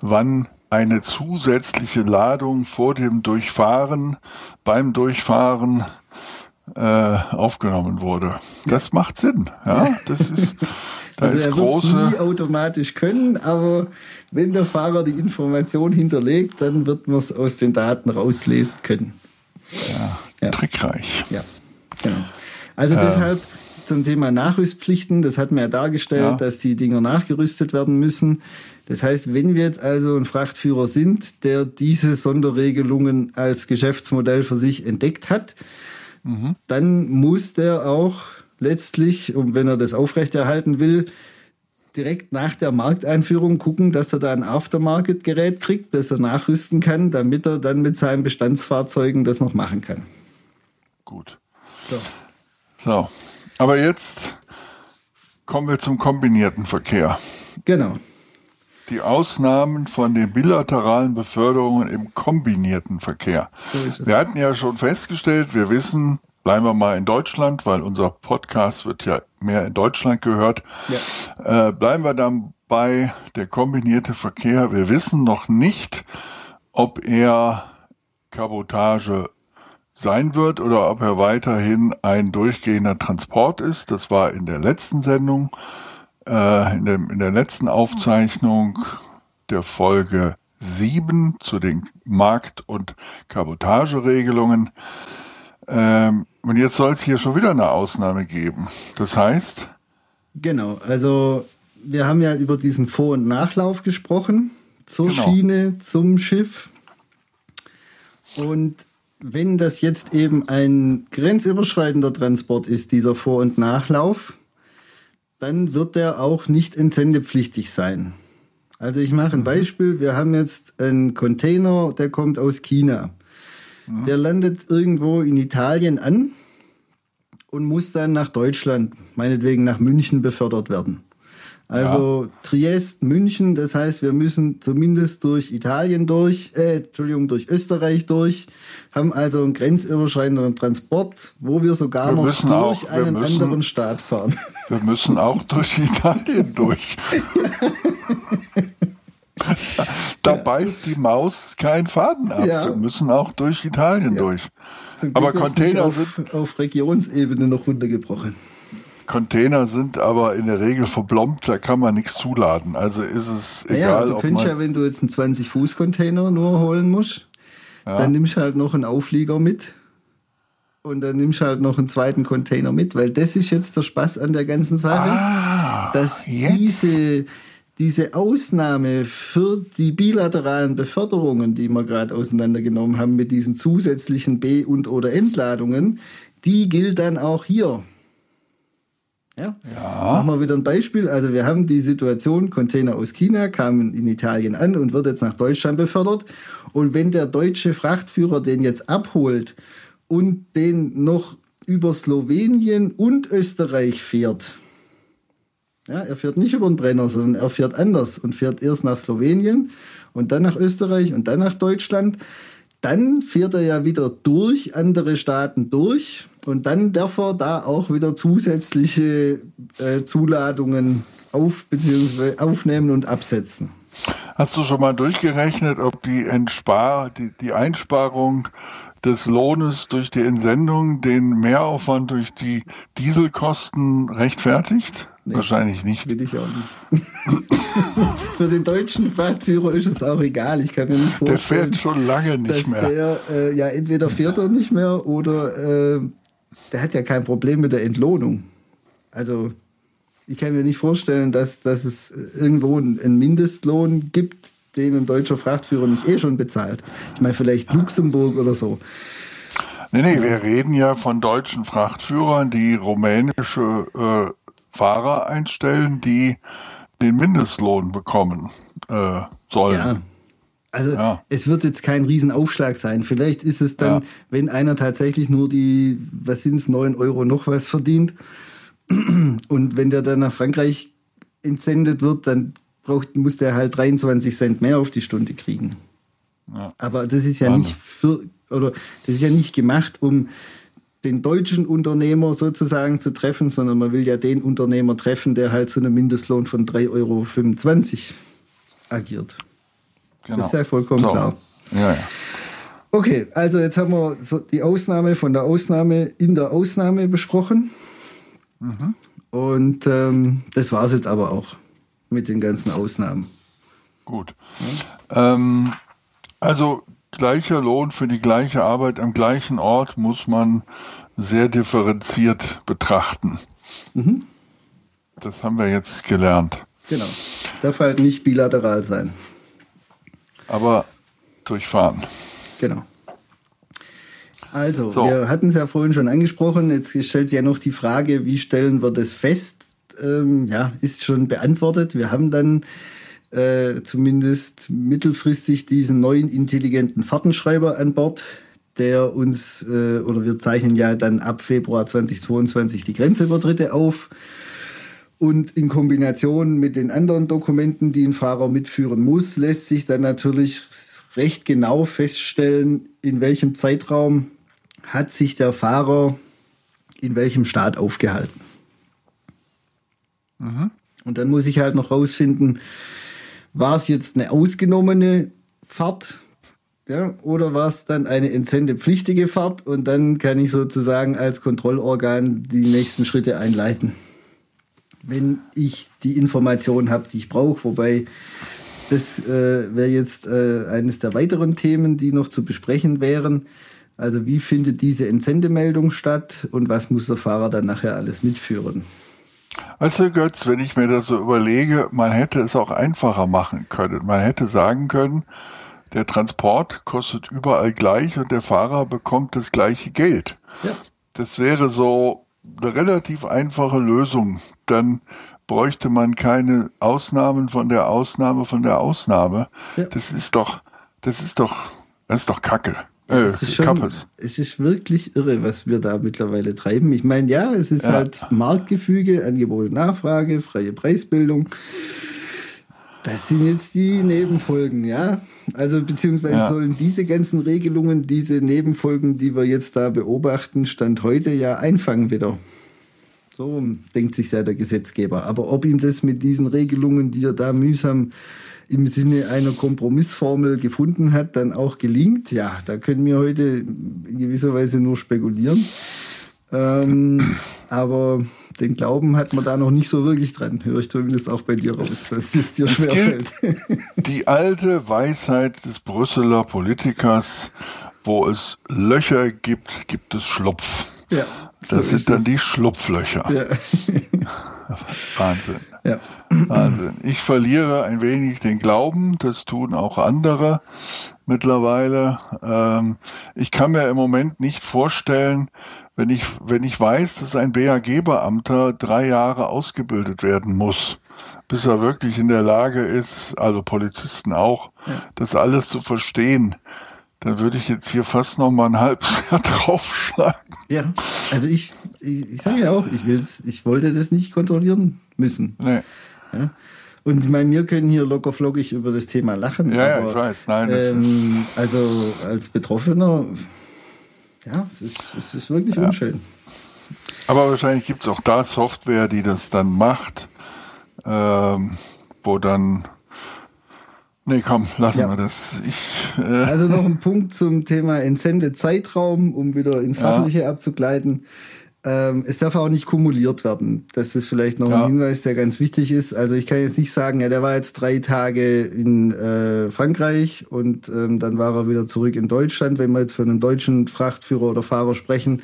wann eine zusätzliche Ladung vor dem Durchfahren, beim Durchfahren äh, aufgenommen wurde. Das macht Sinn. Ja, das ist, da Also er wird es nie automatisch können, aber wenn der Fahrer die Information hinterlegt, dann wird man es aus den Daten rauslesen können. Ja. trickreich. Ja, genau. Also deshalb zum Thema Nachrüstpflichten, das hat mir ja dargestellt, Ja. dass die Dinger nachgerüstet werden müssen. Das heißt, wenn wir jetzt also ein Frachtführer sind, der diese Sonderregelungen als Geschäftsmodell für sich entdeckt hat, dann muss der auch letztlich, und wenn er das aufrechterhalten will, direkt nach der Markteinführung gucken, dass er da ein Aftermarket-Gerät kriegt, das er nachrüsten kann, damit er dann mit seinen Bestandsfahrzeugen das noch machen kann. Gut. So. So. Aber jetzt kommen wir zum kombinierten Verkehr. Genau. Die Ausnahmen von den bilateralen Beförderungen im kombinierten Verkehr. So. Wir hatten ja schon festgestellt, wir wissen, bleiben wir mal in Deutschland, weil unser Podcast wird ja mehr in Deutschland gehört. Äh, bleiben wir dann bei der kombinierte Verkehr. Wir wissen noch nicht, ob er Kabotage sein wird oder ob er weiterhin ein durchgehender Transport ist. Das war in der letzten Sendung, äh, in, dem, in der letzten Aufzeichnung der Folge 7 zu den Markt- und Kabotageregelungen. Ähm, und jetzt soll es hier schon wieder eine Ausnahme geben. Das heißt, Genau, also wir haben ja über diesen Vor- und Nachlauf gesprochen, zur Genau. Schiene, zum Schiff. Und wenn das jetzt eben ein grenzüberschreitender Transport ist, dieser Vor- und Nachlauf, dann wird der auch nicht entsendepflichtig sein. Also ich mache ein Beispiel. Wir haben jetzt einen Container, der kommt aus China. Der landet irgendwo in Italien an und muss dann nach Deutschland, meinetwegen nach München befördert werden. Also Triest, München, das heißt, wir müssen zumindest durch Italien durch, äh, Entschuldigung, durch Österreich durch, haben also einen grenzüberschreitenden Transport, wo wir sogar Wir noch durch auch- einen müssen- anderen Staat fahren. wir müssen auch durch Italien durch. da beißt die Maus keinen Faden ab. Ja. Wir müssen auch durch Italien Ja. durch. Aber Container auf, sind- auf Regionsebene noch runtergebrochen. Container sind aber in der Regel verblombt, da kann man nichts zuladen. Also ist es Ja, egal, du ob könntest ja, wenn du jetzt einen 20-Fuß-Container nur holen musst, dann nimmst du halt noch einen Auflieger mit. Und dann nimmst du halt noch einen zweiten Container mit, weil das ist jetzt der Spaß an der ganzen Sache. ah, dass jetzt. diese, diese Ausnahme für die bilateralen Beförderungen, die wir gerade auseinandergenommen haben mit diesen zusätzlichen B- und oder Entladungen, die gilt dann auch hier. Ja. Machen wir wieder ein Beispiel. Also wir haben die Situation, Container aus China kamen in Italien an und wird jetzt nach Deutschland befördert. Und wenn der deutsche Frachtführer den jetzt abholt und den noch über Slowenien und Österreich fährt, ja, er fährt nicht über den Brenner, sondern er fährt anders und fährt erst nach Slowenien und dann nach Österreich und dann nach Deutschland. Dann fährt er ja wieder durch andere Staaten durch und dann darf er da auch wieder zusätzliche äh, Zuladungen auf aufnehmen und absetzen. Hast du schon mal durchgerechnet, ob die, Entspar die, die Einsparung des Lohnes durch die Entsendung den Mehraufwand durch die Dieselkosten rechtfertigt? Wahrscheinlich nicht. Will ich auch nicht. Für den deutschen Frachtführer ist es auch egal. Ich kann mir nicht Der vorstellen. fährt schon lange nicht dass mehr. der äh, ja entweder fährt er nicht mehr oder äh, der hat ja kein Problem mit der Entlohnung. Also ich kann mir nicht vorstellen, dass, dass es irgendwo einen Mindestlohn gibt, den ein deutscher Frachtführer nicht eh schon bezahlt. Ich meine vielleicht Luxemburg oder so. Nee, nee, wir reden ja von deutschen Frachtführern, die rumänische äh, Fahrer einstellen, die den Mindestlohn bekommen äh, sollen. Ja. Also ja. es wird jetzt kein Riesenaufschlag sein. Vielleicht ist es dann, ja. wenn einer tatsächlich nur die, was sind es, 9 Euro noch was verdient und wenn der dann nach Frankreich entsendet wird, dann braucht, muss der halt 23 Cent mehr auf die Stunde kriegen. Ja. Aber das ist ja Wahnsinn. nicht für, oder das ist ja nicht gemacht, um den deutschen Unternehmer sozusagen zu treffen, sondern man will ja den Unternehmer treffen, der halt zu einem Mindestlohn von 3,25 Euro agiert. Genau. Das ist ja vollkommen so. klar. Ja, ja. Okay, also jetzt haben wir die Ausnahme von der Ausnahme in der Ausnahme besprochen. Mhm. Und ähm, das war es jetzt aber auch mit den ganzen Ausnahmen. Gut. Ja? Ähm, also gleicher Lohn für die gleiche Arbeit am gleichen Ort muss man sehr differenziert betrachten. Mhm. Das haben wir jetzt gelernt. Genau. Darf halt nicht bilateral sein. Aber durchfahren. Genau. Also, so. wir hatten es ja vorhin schon angesprochen. Jetzt stellt sich ja noch die Frage, wie stellen wir das fest? Ähm, ja, ist schon beantwortet. Wir haben dann äh, zumindest mittelfristig diesen neuen intelligenten Fahrtenschreiber an Bord, der uns, äh, oder wir zeichnen ja dann ab Februar 2022 die Grenzübertritte auf. Und in Kombination mit den anderen Dokumenten, die ein Fahrer mitführen muss, lässt sich dann natürlich recht genau feststellen, in welchem Zeitraum hat sich der Fahrer in welchem Staat aufgehalten. Mhm. Und dann muss ich halt noch rausfinden, war es jetzt eine ausgenommene Fahrt ja, oder war es dann eine entsendepflichtige Fahrt und dann kann ich sozusagen als Kontrollorgan die nächsten Schritte einleiten. Wenn ich die Informationen habe, die ich brauche, wobei das äh, wäre jetzt äh, eines der weiteren Themen, die noch zu besprechen wären. Also wie findet diese Entsendemeldung statt und was muss der Fahrer dann nachher alles mitführen? Weißt du, Götz, wenn ich mir das so überlege, man hätte es auch einfacher machen können. Man hätte sagen können, der Transport kostet überall gleich und der Fahrer bekommt das gleiche Geld. Ja. Das wäre so eine relativ einfache Lösung. Dann bräuchte man keine Ausnahmen von der Ausnahme von der Ausnahme. Ja. Das ist doch, das ist doch, das ist doch Kacke. Äh, es, ist schon, es ist wirklich irre, was wir da mittlerweile treiben. Ich meine, ja, es ist ja. halt Marktgefüge, Angebot und Nachfrage, freie Preisbildung. Das sind jetzt die Nebenfolgen, ja. Also beziehungsweise ja. sollen diese ganzen Regelungen, diese Nebenfolgen, die wir jetzt da beobachten, Stand heute ja einfangen wieder. So denkt sich ja der Gesetzgeber. Aber ob ihm das mit diesen Regelungen, die er da mühsam im Sinne einer Kompromissformel gefunden hat, dann auch gelingt, ja, da können wir heute in gewisser Weise nur spekulieren. Ähm, aber den Glauben hat man da noch nicht so wirklich dran. Höre ich zumindest auch bei dir raus, dass es dir schwerfällt. Die alte Weisheit des Brüsseler Politikers, wo es Löcher gibt, gibt es Schlupf. Ja, so das sind dann die Schlupflöcher. Ja. Wahnsinn. Ja. Wahnsinn. Ich verliere ein wenig den Glauben, das tun auch andere mittlerweile. Ähm, ich kann mir im Moment nicht vorstellen, wenn ich, wenn ich weiß, dass ein BAG-Beamter drei Jahre ausgebildet werden muss, bis er wirklich in der Lage ist, also Polizisten auch, ja. das alles zu verstehen, dann würde ich jetzt hier fast noch mal ein halbes Jahr draufschlagen. Ja, also ich, ich, ich sage ja auch, ich, will's, ich wollte das nicht kontrollieren müssen. Nee. Ja? Und ich meine, wir können hier locker flockig über das Thema lachen. Ja, aber, ich weiß. Nein, ähm, also als Betroffener ja, es ist, es ist wirklich ja. unschön. Aber wahrscheinlich gibt es auch da Software, die das dann macht, ähm, wo dann. Nee, komm, lassen ja. wir das. Ich, äh also noch ein Punkt zum Thema Entsendezeitraum, um wieder ins Fachliche ja. abzugleiten. Ähm, es darf auch nicht kumuliert werden. Das ist vielleicht noch ja. ein Hinweis, der ganz wichtig ist. Also ich kann jetzt nicht sagen, ja, der war jetzt drei Tage in äh, Frankreich und ähm, dann war er wieder zurück in Deutschland, wenn wir jetzt von einem deutschen Frachtführer oder Fahrer sprechen.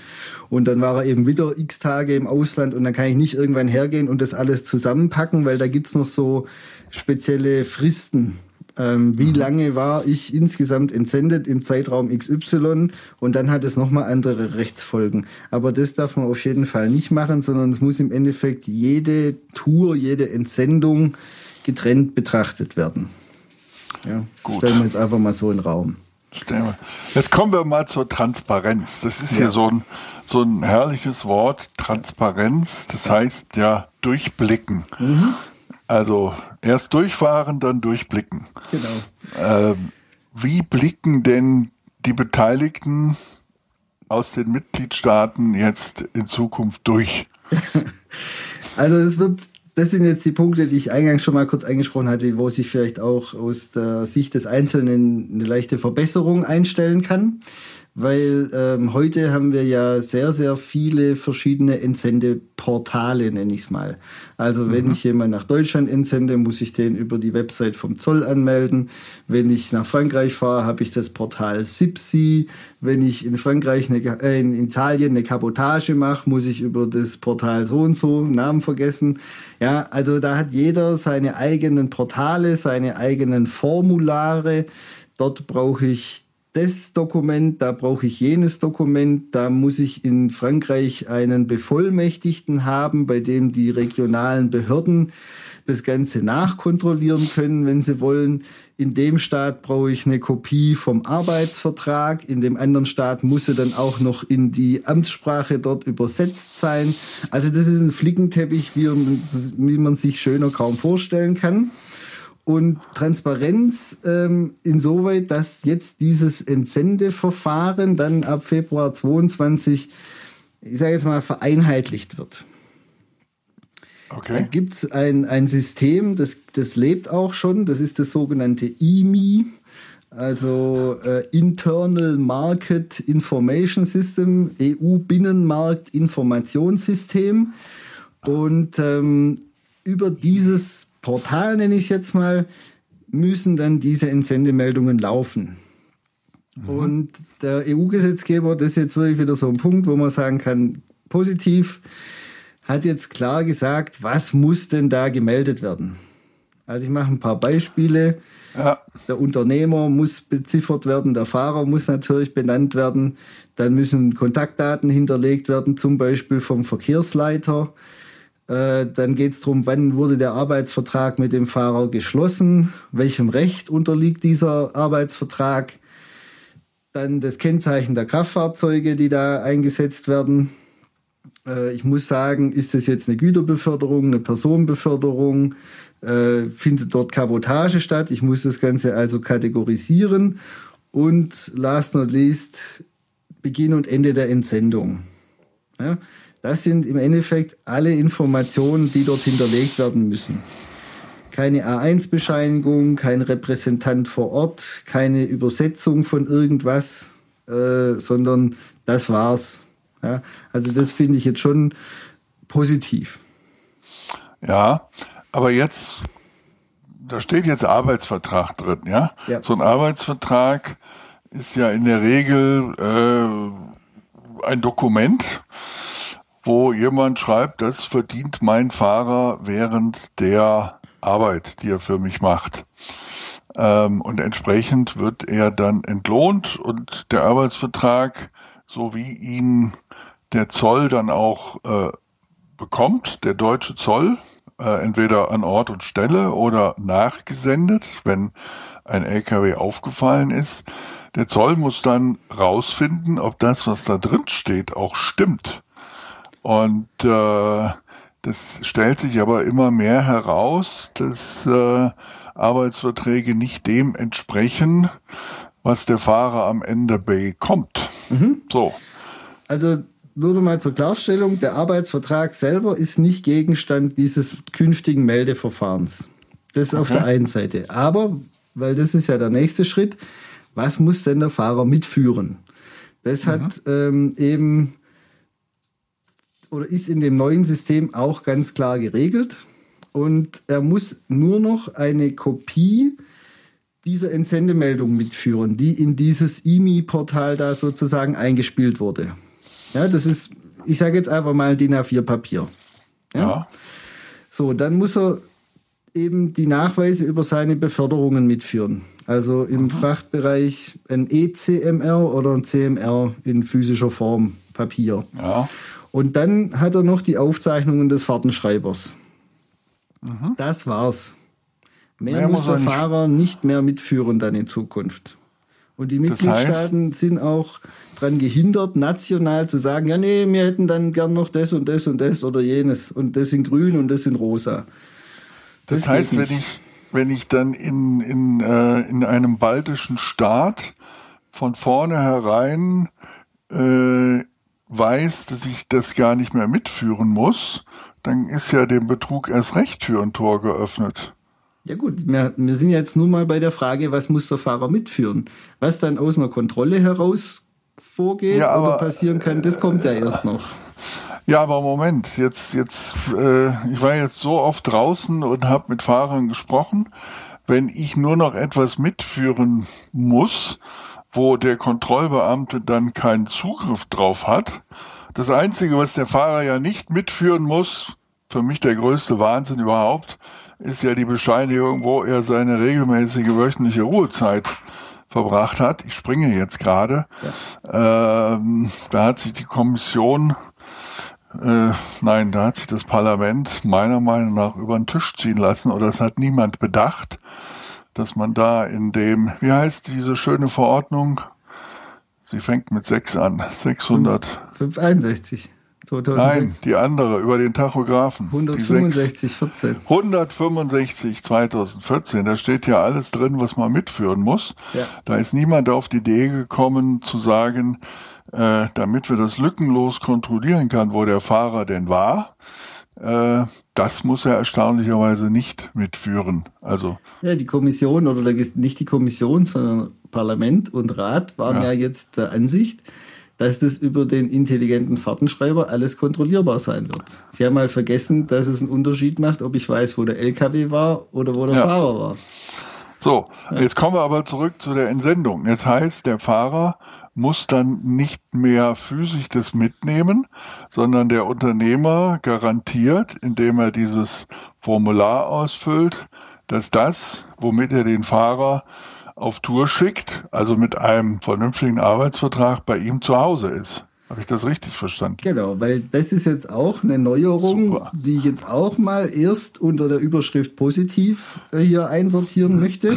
Und dann war er eben wieder x Tage im Ausland und dann kann ich nicht irgendwann hergehen und das alles zusammenpacken, weil da gibt's noch so spezielle Fristen ähm, wie mhm. lange war ich insgesamt entsendet im Zeitraum XY und dann hat es nochmal andere Rechtsfolgen. Aber das darf man auf jeden Fall nicht machen, sondern es muss im Endeffekt jede Tour, jede Entsendung getrennt betrachtet werden. Ja, Gut. stellen wir jetzt einfach mal so in den Raum. Jetzt kommen wir mal zur Transparenz. Das ist ja, ja so, ein, so ein herrliches Wort, Transparenz. Das heißt ja durchblicken. Mhm. Also erst durchfahren, dann durchblicken. Genau. Ähm, wie blicken denn die Beteiligten aus den Mitgliedstaaten jetzt in Zukunft durch? also es wird das sind jetzt die Punkte, die ich eingangs schon mal kurz angesprochen hatte, wo sich vielleicht auch aus der Sicht des Einzelnen eine leichte Verbesserung einstellen kann weil ähm, heute haben wir ja sehr, sehr viele verschiedene Entsendeportale, nenne ich es mal. Also wenn mhm. ich jemanden nach Deutschland entsende, muss ich den über die Website vom Zoll anmelden. Wenn ich nach Frankreich fahre, habe ich das Portal SIPSI. Wenn ich in Frankreich, eine, äh, in Italien eine Kabotage mache, muss ich über das Portal so und so, Namen vergessen. Ja, also da hat jeder seine eigenen Portale, seine eigenen Formulare. Dort brauche ich das Dokument, da brauche ich jenes Dokument, da muss ich in Frankreich einen Bevollmächtigten haben, bei dem die regionalen Behörden das Ganze nachkontrollieren können, wenn sie wollen. In dem Staat brauche ich eine Kopie vom Arbeitsvertrag. In dem anderen Staat muss sie dann auch noch in die Amtssprache dort übersetzt sein. Also das ist ein Flickenteppich, wie man, wie man sich schöner kaum vorstellen kann und Transparenz ähm, insoweit, dass jetzt dieses Entsendeverfahren dann ab Februar 22, ich sage jetzt mal, vereinheitlicht wird. Okay. Da gibt es ein, ein System, das, das lebt auch schon, das ist das sogenannte IMI, also äh, Internal Market Information System, EU-Binnenmarkt-Informationssystem. Und ähm, über dieses Portal, nenne ich es jetzt mal, müssen dann diese Entsendemeldungen laufen. Mhm. Und der EU-Gesetzgeber, das ist jetzt wirklich wieder so ein Punkt, wo man sagen kann, positiv, hat jetzt klar gesagt, was muss denn da gemeldet werden. Also ich mache ein paar Beispiele. Ja. Der Unternehmer muss beziffert werden, der Fahrer muss natürlich benannt werden, dann müssen Kontaktdaten hinterlegt werden, zum Beispiel vom Verkehrsleiter. Äh, dann geht es darum, wann wurde der Arbeitsvertrag mit dem Fahrer geschlossen, welchem Recht unterliegt dieser Arbeitsvertrag, dann das Kennzeichen der Kraftfahrzeuge, die da eingesetzt werden. Äh, ich muss sagen, ist das jetzt eine Güterbeförderung, eine Personenbeförderung, äh, findet dort Kabotage statt. Ich muss das Ganze also kategorisieren und last not least Beginn und Ende der Entsendung. Ja, das sind im Endeffekt alle Informationen, die dort hinterlegt werden müssen. Keine A1-Bescheinigung, kein Repräsentant vor Ort, keine Übersetzung von irgendwas, äh, sondern das war's. Ja, also das finde ich jetzt schon positiv. Ja, aber jetzt, da steht jetzt Arbeitsvertrag drin, ja? ja. So ein Arbeitsvertrag ist ja in der Regel äh, ein Dokument, wo jemand schreibt, das verdient mein Fahrer während der Arbeit, die er für mich macht. Ähm, und entsprechend wird er dann entlohnt und der Arbeitsvertrag, so wie ihn der Zoll dann auch äh, bekommt, der deutsche Zoll, äh, entweder an Ort und Stelle oder nachgesendet, wenn ein LKW aufgefallen ist. Der Zoll muss dann rausfinden, ob das, was da drin steht, auch stimmt. Und äh, das stellt sich aber immer mehr heraus, dass äh, Arbeitsverträge nicht dem entsprechen, was der Fahrer am Ende bekommt. Mhm. So. Also würde mal zur Klarstellung, der Arbeitsvertrag selber ist nicht Gegenstand dieses künftigen Meldeverfahrens. Das okay. auf der einen Seite. Aber, weil das ist ja der nächste Schritt, was muss denn der Fahrer mitführen? Das mhm. hat ähm, eben oder ist in dem neuen System auch ganz klar geregelt. Und er muss nur noch eine Kopie dieser Entsendemeldung mitführen, die in dieses IMI-Portal da sozusagen eingespielt wurde. Ja, das ist, ich sage jetzt einfach mal DIN A4-Papier. Ja? ja. So, dann muss er eben die Nachweise über seine Beförderungen mitführen. Also im Aha. Frachtbereich ein ECMR oder ein CMR in physischer Form Papier. Ja. Und dann hat er noch die Aufzeichnungen des Fahrtenschreibers. Mhm. Das war's. Mehr, mehr muss der nicht Fahrer nicht mehr mitführen dann in Zukunft. Und die Mitgliedstaaten das heißt, sind auch daran gehindert, national zu sagen, ja nee, wir hätten dann gern noch das und das und das oder jenes und das in grün und das in rosa. Das, das heißt, wenn ich, wenn ich dann in, in, äh, in einem baltischen Staat von vornherein äh, weiß, dass ich das gar nicht mehr mitführen muss, dann ist ja dem Betrug erst recht Tür und Tor geöffnet. Ja gut, wir, wir sind jetzt nur mal bei der Frage, was muss der Fahrer mitführen? Was dann aus einer Kontrolle heraus vorgeht ja, aber, oder passieren kann, das kommt ja erst noch. Ja, aber Moment, jetzt, jetzt, äh, ich war jetzt so oft draußen und habe mit Fahrern gesprochen. Wenn ich nur noch etwas mitführen muss, wo der Kontrollbeamte dann keinen Zugriff drauf hat, das Einzige, was der Fahrer ja nicht mitführen muss, für mich der größte Wahnsinn überhaupt, ist ja die Bescheinigung, wo er seine regelmäßige wöchentliche Ruhezeit verbracht hat. Ich springe jetzt gerade. Ja. Ähm, da hat sich die Kommission, äh, nein, da hat sich das Parlament meiner Meinung nach über den Tisch ziehen lassen oder es hat niemand bedacht, dass man da in dem, wie heißt diese schöne Verordnung? Sie fängt mit 6 an. 600. 561. 2006. Nein, die andere über den Tachografen. 165, 14. 165, 2014. Da steht ja alles drin, was man mitführen muss. Ja. Da ist niemand auf die Idee gekommen zu sagen, äh, damit wir das lückenlos kontrollieren kann, wo der Fahrer denn war. Äh, das muss er erstaunlicherweise nicht mitführen. Also ja, die Kommission oder nicht die Kommission, sondern Parlament und Rat waren ja, ja jetzt der Ansicht, dass das über den intelligenten Fahrtenschreiber alles kontrollierbar sein wird. Sie haben halt vergessen, dass es einen Unterschied macht, ob ich weiß, wo der LKW war oder wo der ja. Fahrer war. So, jetzt kommen wir aber zurück zu der Entsendung. Jetzt heißt, der Fahrer muss dann nicht mehr physisch das mitnehmen, sondern der Unternehmer garantiert, indem er dieses Formular ausfüllt, dass das, womit er den Fahrer auf Tour schickt, also mit einem vernünftigen Arbeitsvertrag bei ihm zu Hause ist. Habe ich das richtig verstanden? Genau, weil das ist jetzt auch eine Neuerung, Super. die ich jetzt auch mal erst unter der Überschrift positiv hier einsortieren möchte.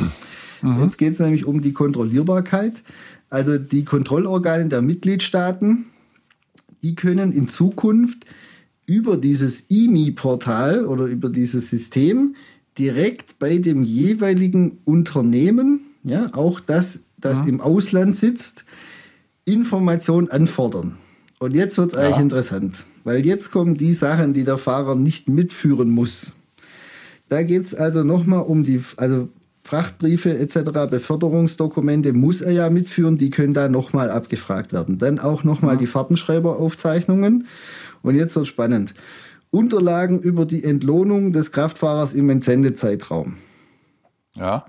Mhm. Jetzt geht es nämlich um die Kontrollierbarkeit. Also die Kontrollorgane der Mitgliedstaaten, die können in Zukunft über dieses IMI-Portal oder über dieses System direkt bei dem jeweiligen Unternehmen ja, auch das, das ja. im Ausland sitzt, Information anfordern. Und jetzt wird es eigentlich ja. interessant, weil jetzt kommen die Sachen, die der Fahrer nicht mitführen muss. Da geht es also nochmal um die, also Frachtbriefe etc., Beförderungsdokumente muss er ja mitführen, die können da nochmal abgefragt werden. Dann auch nochmal ja. die Fahrtenschreiberaufzeichnungen. Und jetzt wird spannend. Unterlagen über die Entlohnung des Kraftfahrers im Entsendezeitraum. Ja.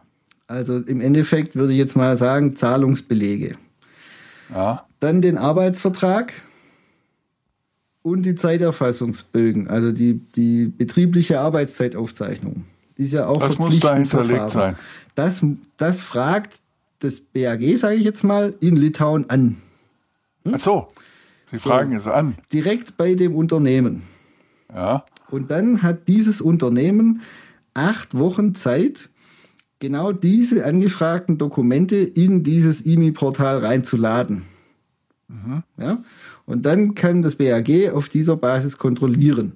Also im Endeffekt würde ich jetzt mal sagen, Zahlungsbelege. Ja. Dann den Arbeitsvertrag und die Zeiterfassungsbögen, also die, die betriebliche Arbeitszeitaufzeichnung. Ist ja auch Das muss da hinterlegt sein. Das, das fragt das BAG, sage ich jetzt mal, in Litauen an. Hm? Ach so, Sie fragen so, es an. Direkt bei dem Unternehmen. Ja. Und dann hat dieses Unternehmen acht Wochen Zeit, genau diese angefragten Dokumente in dieses IMI-Portal reinzuladen. Mhm. Ja? Und dann kann das BAG auf dieser Basis kontrollieren.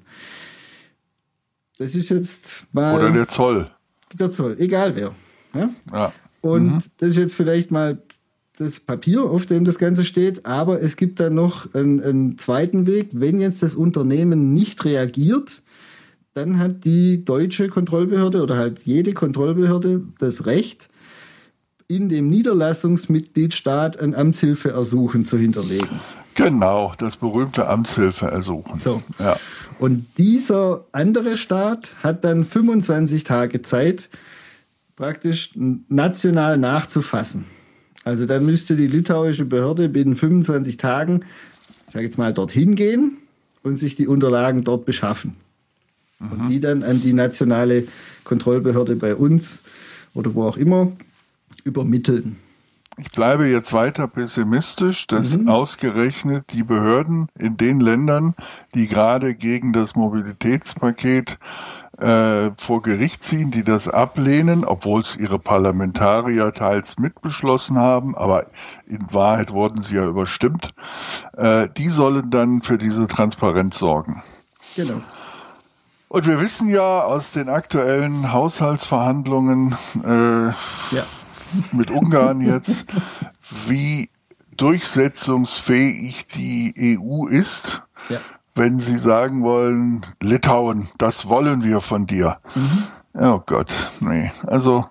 Das ist jetzt mal. Oder der Zoll. Der Zoll, egal wer. Ja? ja. Und mhm. das ist jetzt vielleicht mal das Papier, auf dem das Ganze steht, aber es gibt dann noch einen, einen zweiten Weg. Wenn jetzt das Unternehmen nicht reagiert, dann hat die deutsche Kontrollbehörde oder halt jede Kontrollbehörde das Recht, in dem Niederlassungsmitgliedstaat ein Amtshilfeersuchen zu hinterlegen. Genau, das berühmte Amtshilfeersuchen. So. Ja. Und dieser andere Staat hat dann 25 Tage Zeit, praktisch national nachzufassen. Also dann müsste die litauische Behörde binnen 25 Tagen, ich sage jetzt mal, dorthin gehen und sich die Unterlagen dort beschaffen mhm. und die dann an die nationale Kontrollbehörde bei uns oder wo auch immer übermitteln. Ich bleibe jetzt weiter pessimistisch, dass mhm. ausgerechnet die Behörden in den Ländern, die gerade gegen das Mobilitätspaket äh, vor Gericht ziehen, die das ablehnen, obwohl es ihre Parlamentarier teils mitbeschlossen haben, aber in Wahrheit wurden sie ja überstimmt. Äh, die sollen dann für diese Transparenz sorgen. Genau. Und wir wissen ja aus den aktuellen Haushaltsverhandlungen äh, ja. Mit Ungarn jetzt, wie durchsetzungsfähig die EU ist. Ja wenn Sie sagen wollen, Litauen, das wollen wir von dir. Mhm. Oh Gott, nee. Also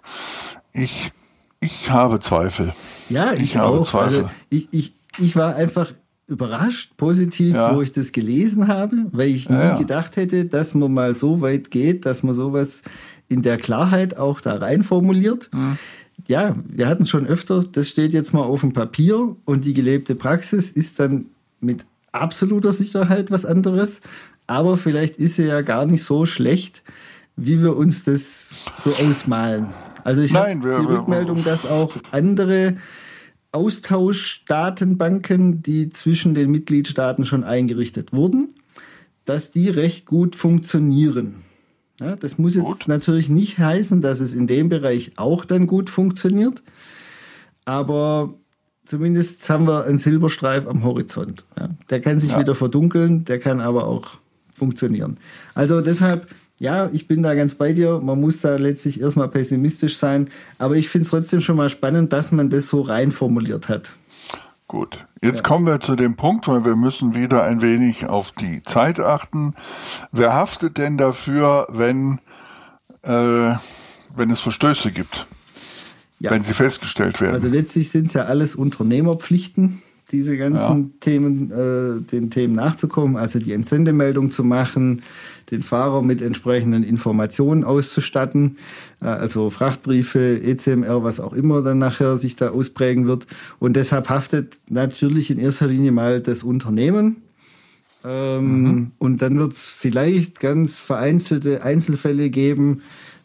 ich, ich habe Zweifel. Ja, ich, ich habe auch. Zweifel. Also ich, ich, ich war einfach überrascht, positiv, ja. wo ich das gelesen habe, weil ich nie ja, ja. gedacht hätte, dass man mal so weit geht, dass man sowas in der Klarheit auch da rein formuliert. Mhm. Ja, wir hatten es schon öfter, das steht jetzt mal auf dem Papier und die gelebte Praxis ist dann mit absoluter Sicherheit was anderes, aber vielleicht ist sie ja gar nicht so schlecht, wie wir uns das so ausmalen. Also ich habe die Rückmeldung, dass auch andere Austauschdatenbanken, die zwischen den Mitgliedstaaten schon eingerichtet wurden, dass die recht gut funktionieren. Ja, das muss jetzt gut. natürlich nicht heißen, dass es in dem Bereich auch dann gut funktioniert. Aber zumindest haben wir einen Silberstreif am Horizont. Ja. Der kann sich ja. wieder verdunkeln, der kann aber auch funktionieren. Also deshalb, ja, ich bin da ganz bei dir. Man muss da letztlich erstmal pessimistisch sein. Aber ich finde es trotzdem schon mal spannend, dass man das so rein formuliert hat. Gut, jetzt ja. kommen wir zu dem Punkt, weil wir müssen wieder ein wenig auf die Zeit achten. Wer haftet denn dafür, wenn, äh, wenn es Verstöße gibt? ja. wenn sie festgestellt werden. Also letztlich sind es ja alles Unternehmerpflichten, diese ganzen ja. Themen, äh, den Themen nachzukommen, also die Entsendemeldung zu machen, den Fahrer mit entsprechenden Informationen auszustatten, äh, also Frachtbriefe, ECMR, was auch immer dann nachher sich da ausprägen wird. Und deshalb haftet natürlich in erster Linie mal das Unternehmen. Ähm, mhm. Und dann wird es vielleicht ganz vereinzelte Einzelfälle geben,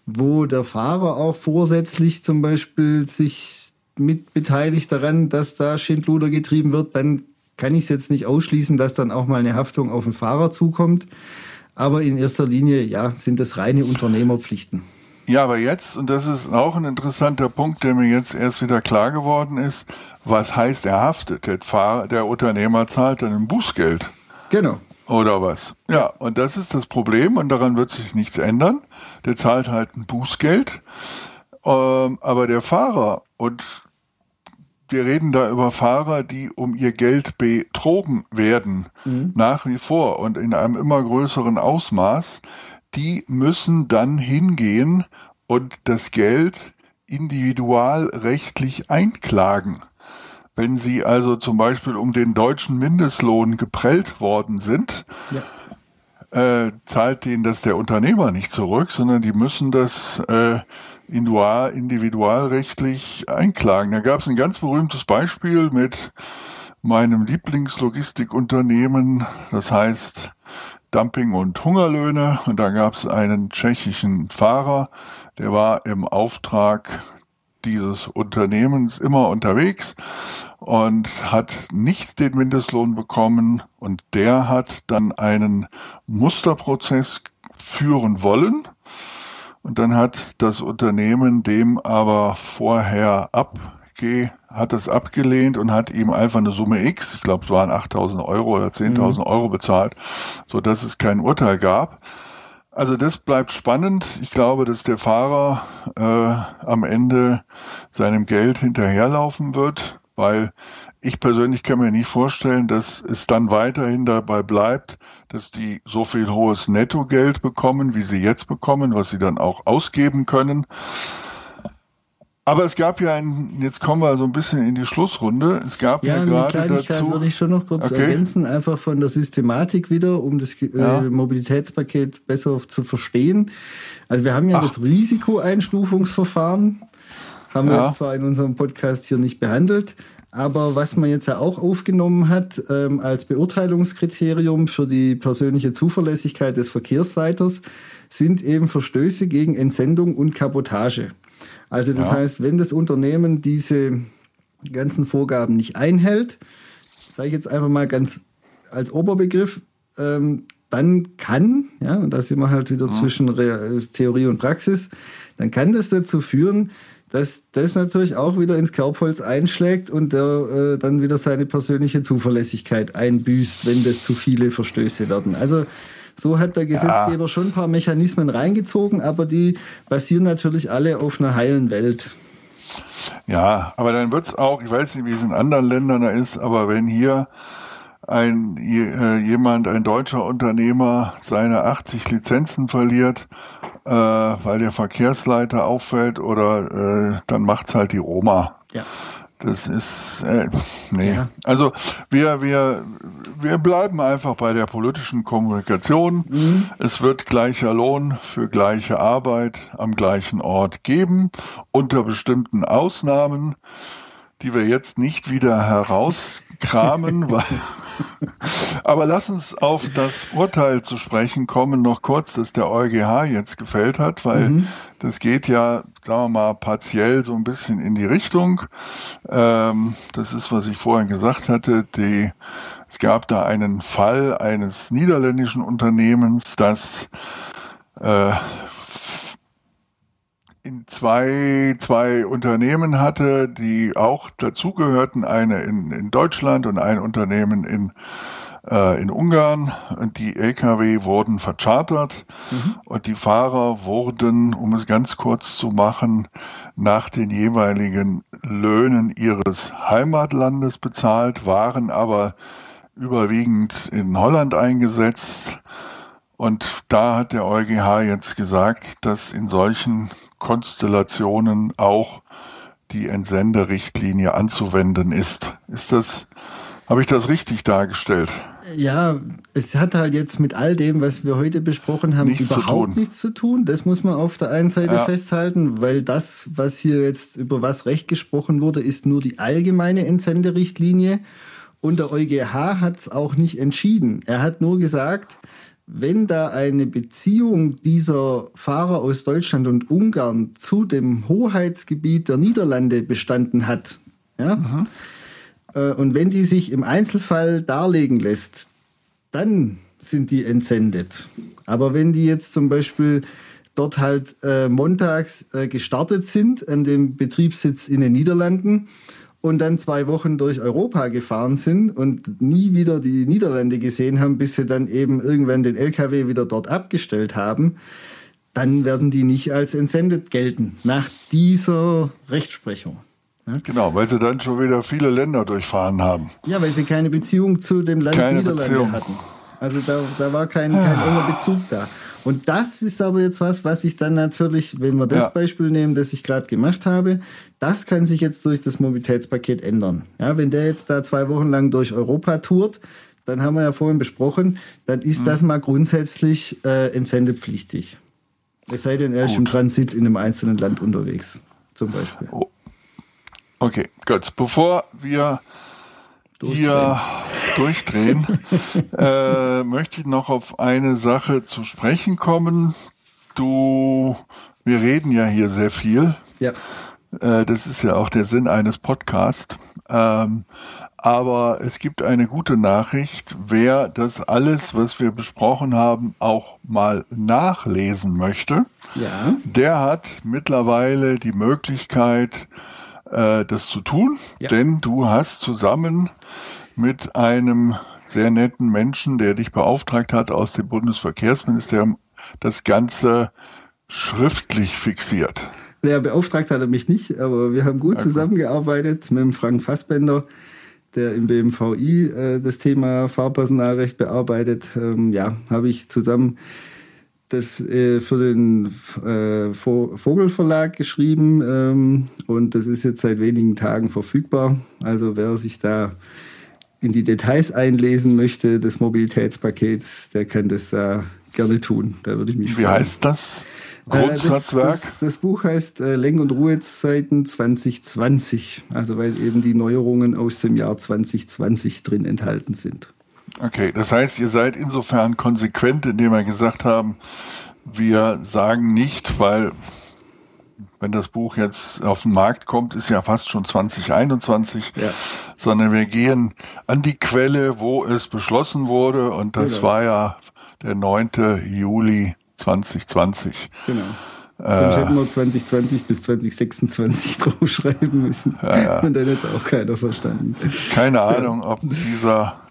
wo der Fahrer auch vorsätzlich zum Beispiel sich mit beteiligt daran, dass da Schindluder getrieben wird, dann kann ich es jetzt nicht ausschließen, dass dann auch mal eine Haftung auf den Fahrer zukommt. Aber in erster Linie, ja, sind das reine Unternehmerpflichten. Ja, aber jetzt, und das ist auch ein interessanter Punkt, der mir jetzt erst wieder klar geworden ist, was heißt er haftet? Der, Fahrer, der Unternehmer zahlt dann ein Bußgeld. Genau. Oder was? Ja, und das ist das Problem und daran wird sich nichts ändern. Der zahlt halt ein Bußgeld. Ähm, aber der Fahrer, und wir reden da über Fahrer, die um ihr Geld betrogen werden, mhm. nach wie vor und in einem immer größeren Ausmaß, die müssen dann hingehen und das Geld individualrechtlich einklagen. Wenn Sie also zum Beispiel um den deutschen Mindestlohn geprellt worden sind, ja. äh, zahlt denen das der Unternehmer nicht zurück, sondern die müssen das äh, individualrechtlich einklagen. Da gab es ein ganz berühmtes Beispiel mit meinem Lieblingslogistikunternehmen, das heißt Dumping und Hungerlöhne. Und da gab es einen tschechischen Fahrer, der war im Auftrag dieses Unternehmens immer unterwegs und hat nicht den Mindestlohn bekommen und der hat dann einen Musterprozess führen wollen und dann hat das Unternehmen dem aber vorher abge hat es abgelehnt und hat ihm einfach eine Summe X, ich glaube es waren 8000 Euro oder 10.000 mhm. Euro bezahlt, so dass es kein Urteil gab. Also das bleibt spannend. Ich glaube, dass der Fahrer äh, am Ende seinem Geld hinterherlaufen wird, weil ich persönlich kann mir nicht vorstellen, dass es dann weiterhin dabei bleibt, dass die so viel hohes Nettogeld bekommen, wie sie jetzt bekommen, was sie dann auch ausgeben können. Aber es gab ja ein, jetzt kommen wir so ein bisschen in die Schlussrunde. Es gab ja, ja gerade dazu. würde ich schon noch kurz okay. ergänzen, einfach von der Systematik wieder, um das äh, ja. Mobilitätspaket besser zu verstehen. Also wir haben ja Ach. das Risikoeinstufungsverfahren, haben ja. wir jetzt zwar in unserem Podcast hier nicht behandelt, aber was man jetzt ja auch aufgenommen hat ähm, als Beurteilungskriterium für die persönliche Zuverlässigkeit des Verkehrsleiters, sind eben Verstöße gegen Entsendung und Kabotage. Also das ja. heißt, wenn das Unternehmen diese ganzen Vorgaben nicht einhält, sage ich jetzt einfach mal ganz als Oberbegriff, ähm, dann kann, ja, und da sind wir halt wieder mhm. zwischen Re Theorie und Praxis, dann kann das dazu führen, dass das natürlich auch wieder ins Kerbholz einschlägt und der äh, dann wieder seine persönliche Zuverlässigkeit einbüßt, wenn das zu viele Verstöße werden. Also so hat der Gesetzgeber ja. schon ein paar Mechanismen reingezogen, aber die basieren natürlich alle auf einer heilen Welt. Ja, aber dann wird es auch, ich weiß nicht, wie es in anderen Ländern da ist, aber wenn hier ein äh, jemand, ein deutscher Unternehmer, seine 80 Lizenzen verliert, äh, weil der Verkehrsleiter auffällt, oder äh, dann macht's halt die Oma. Ja. Das ist, äh, nee. Ja. Also wir, wir, wir bleiben einfach bei der politischen Kommunikation. Mhm. Es wird gleicher Lohn für gleiche Arbeit am gleichen Ort geben, unter bestimmten Ausnahmen die wir jetzt nicht wieder herauskramen, weil aber lass uns auf das Urteil zu sprechen kommen, noch kurz, das der EuGH jetzt gefällt hat, weil mhm. das geht ja, sagen wir mal, partiell so ein bisschen in die Richtung. Ähm, das ist, was ich vorhin gesagt hatte, die, es gab da einen Fall eines niederländischen Unternehmens, das äh, in zwei, zwei Unternehmen hatte, die auch dazugehörten, eine in, in Deutschland und ein Unternehmen in, äh, in Ungarn. Und die Lkw wurden verchartert mhm. und die Fahrer wurden, um es ganz kurz zu machen, nach den jeweiligen Löhnen ihres Heimatlandes bezahlt, waren aber überwiegend in Holland eingesetzt. Und da hat der EuGH jetzt gesagt, dass in solchen Konstellationen auch die Entsenderichtlinie anzuwenden ist. Ist das, habe ich das richtig dargestellt? Ja, es hat halt jetzt mit all dem, was wir heute besprochen haben, nichts überhaupt nichts zu tun. Das muss man auf der einen Seite ja. festhalten, weil das, was hier jetzt über was Recht gesprochen wurde, ist nur die allgemeine Entsenderichtlinie. Und der EuGH hat es auch nicht entschieden. Er hat nur gesagt, wenn da eine Beziehung dieser Fahrer aus Deutschland und Ungarn zu dem Hoheitsgebiet der Niederlande bestanden hat, ja, mhm. äh, und wenn die sich im Einzelfall darlegen lässt, dann sind die entsendet. Aber wenn die jetzt zum Beispiel dort halt äh, montags äh, gestartet sind an dem Betriebssitz in den Niederlanden und dann zwei Wochen durch Europa gefahren sind und nie wieder die Niederlande gesehen haben, bis sie dann eben irgendwann den LKW wieder dort abgestellt haben, dann werden die nicht als entsendet gelten nach dieser Rechtsprechung. Ja? Genau, weil sie dann schon wieder viele Länder durchfahren haben. Ja, weil sie keine Beziehung zu dem Land keine Niederlande Beziehung. hatten. Also da, da war kein, kein enger Bezug da. Und das ist aber jetzt was, was ich dann natürlich, wenn wir das ja. Beispiel nehmen, das ich gerade gemacht habe, das kann sich jetzt durch das Mobilitätspaket ändern. Ja, wenn der jetzt da zwei Wochen lang durch Europa tourt, dann haben wir ja vorhin besprochen, dann ist mhm. das mal grundsätzlich äh, entsendepflichtig. Es sei denn, er ist im Transit in einem einzelnen Land unterwegs, zum Beispiel. Oh. Okay, gut. Bevor wir durchdrehen. hier durchdrehen, äh, möchte ich noch auf eine Sache zu sprechen kommen. Du, wir reden ja hier sehr viel. Ja. Äh, das ist ja auch der Sinn eines Podcasts. Ähm, aber es gibt eine gute Nachricht. Wer das alles, was wir besprochen haben, auch mal nachlesen möchte, ja. der hat mittlerweile die Möglichkeit, äh, das zu tun, ja. denn du hast zusammen mit einem sehr netten Menschen, der dich beauftragt hat aus dem Bundesverkehrsministerium, das Ganze schriftlich fixiert. Ja, beauftragt hat er mich nicht, aber wir haben gut zusammengearbeitet mit dem Frank Fassbender, der im BMVI äh, das Thema Fahrpersonalrecht bearbeitet. Ähm, ja, habe ich zusammen das äh, für den äh, Vogelverlag geschrieben ähm, und das ist jetzt seit wenigen Tagen verfügbar. Also wer sich da in die Details einlesen möchte des Mobilitätspakets, der kann das äh, gerne tun. Da würde ich mich Wie freuen. Wie heißt das? Grundsatzwerk? Das, das, das, Buch heißt äh, Lenk- und Ruhezeiten 2020, also weil eben die Neuerungen aus dem Jahr 2020 drin enthalten sind. Okay, das heißt, ihr seid insofern konsequent, indem wir gesagt haben, wir sagen nicht, weil wenn das Buch jetzt auf den Markt kommt, ist ja fast schon 2021, ja. sondern wir gehen an die Quelle, wo es beschlossen wurde und das genau. war ja der 9. Juli 2020. Genau. Sonst hätten wir 2020 bis 2026 draufschreiben müssen. Ja, ja. Und dann hätte es auch keiner verstanden. Keine Ahnung, ob dieser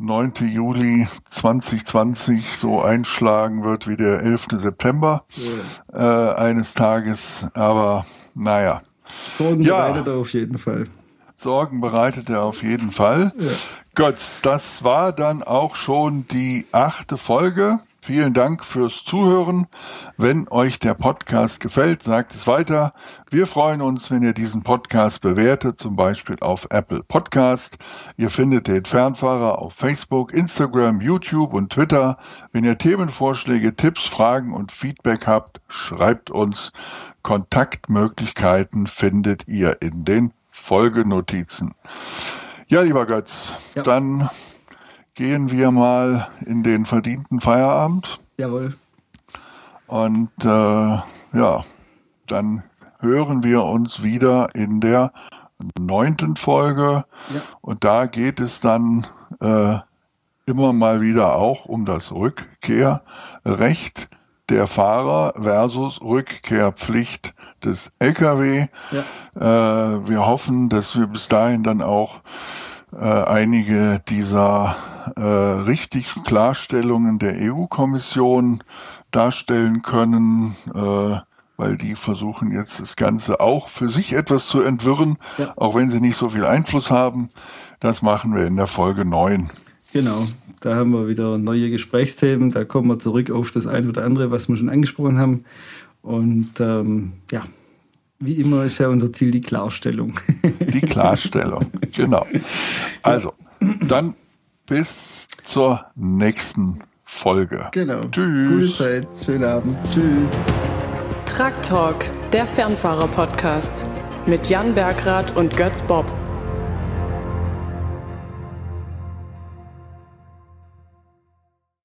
9. Juli 2020 so einschlagen wird wie der 11. September äh, eines Tages. Aber naja, Sorgen Ja. bereitet er auf jeden Fall. Sorgen bereitet er auf jeden Fall. Gut, das war dann auch schon die achte Folge. Vielen Dank fürs Zuhören. Wenn euch der Podcast gefällt, sagt es weiter. Wir freuen uns, wenn ihr diesen Podcast bewertet, zum Beispiel auf Apple Podcast. Ihr findet den Fernfahrer auf Facebook, Instagram, YouTube und Twitter. Wenn ihr Themenvorschläge, Tipps, Fragen und Feedback habt, schreibt uns. Kontaktmöglichkeiten findet ihr in den Folgenotizen. Ja, lieber Götz, Ja. dann gehen wir mal in den verdienten Feierabend Jawohl. und äh, ja, dann hören wir uns wieder in der neunten Folge Ja. und da geht es dann äh, immer mal wieder auch um das Rückkehrrecht der Fahrer versus Rückkehrpflicht des Lkw. Ja. Äh, wir hoffen, dass wir bis dahin dann auch äh, einige dieser äh, richtig Klarstellungen der EU-Kommission darstellen können, äh, weil die versuchen jetzt das Ganze auch für sich etwas zu entwirren, Ja. auch wenn sie nicht so viel Einfluss haben. Das machen wir in der Folge 9. Genau. Da haben wir wieder neue Gesprächsthemen. Da kommen wir zurück auf das eine oder andere, was wir schon angesprochen haben. Und ähm, ja, wie immer ist ja unser Ziel die Klarstellung. Die Klarstellung. genau. Also, dann bis zur nächsten Folge. genau. Tschüss. Gute Zeit. Schönen Abend. Tschüss. Truck Talk, der Fernfahrer-Podcast mit Jan Bergrath und Götz Bob.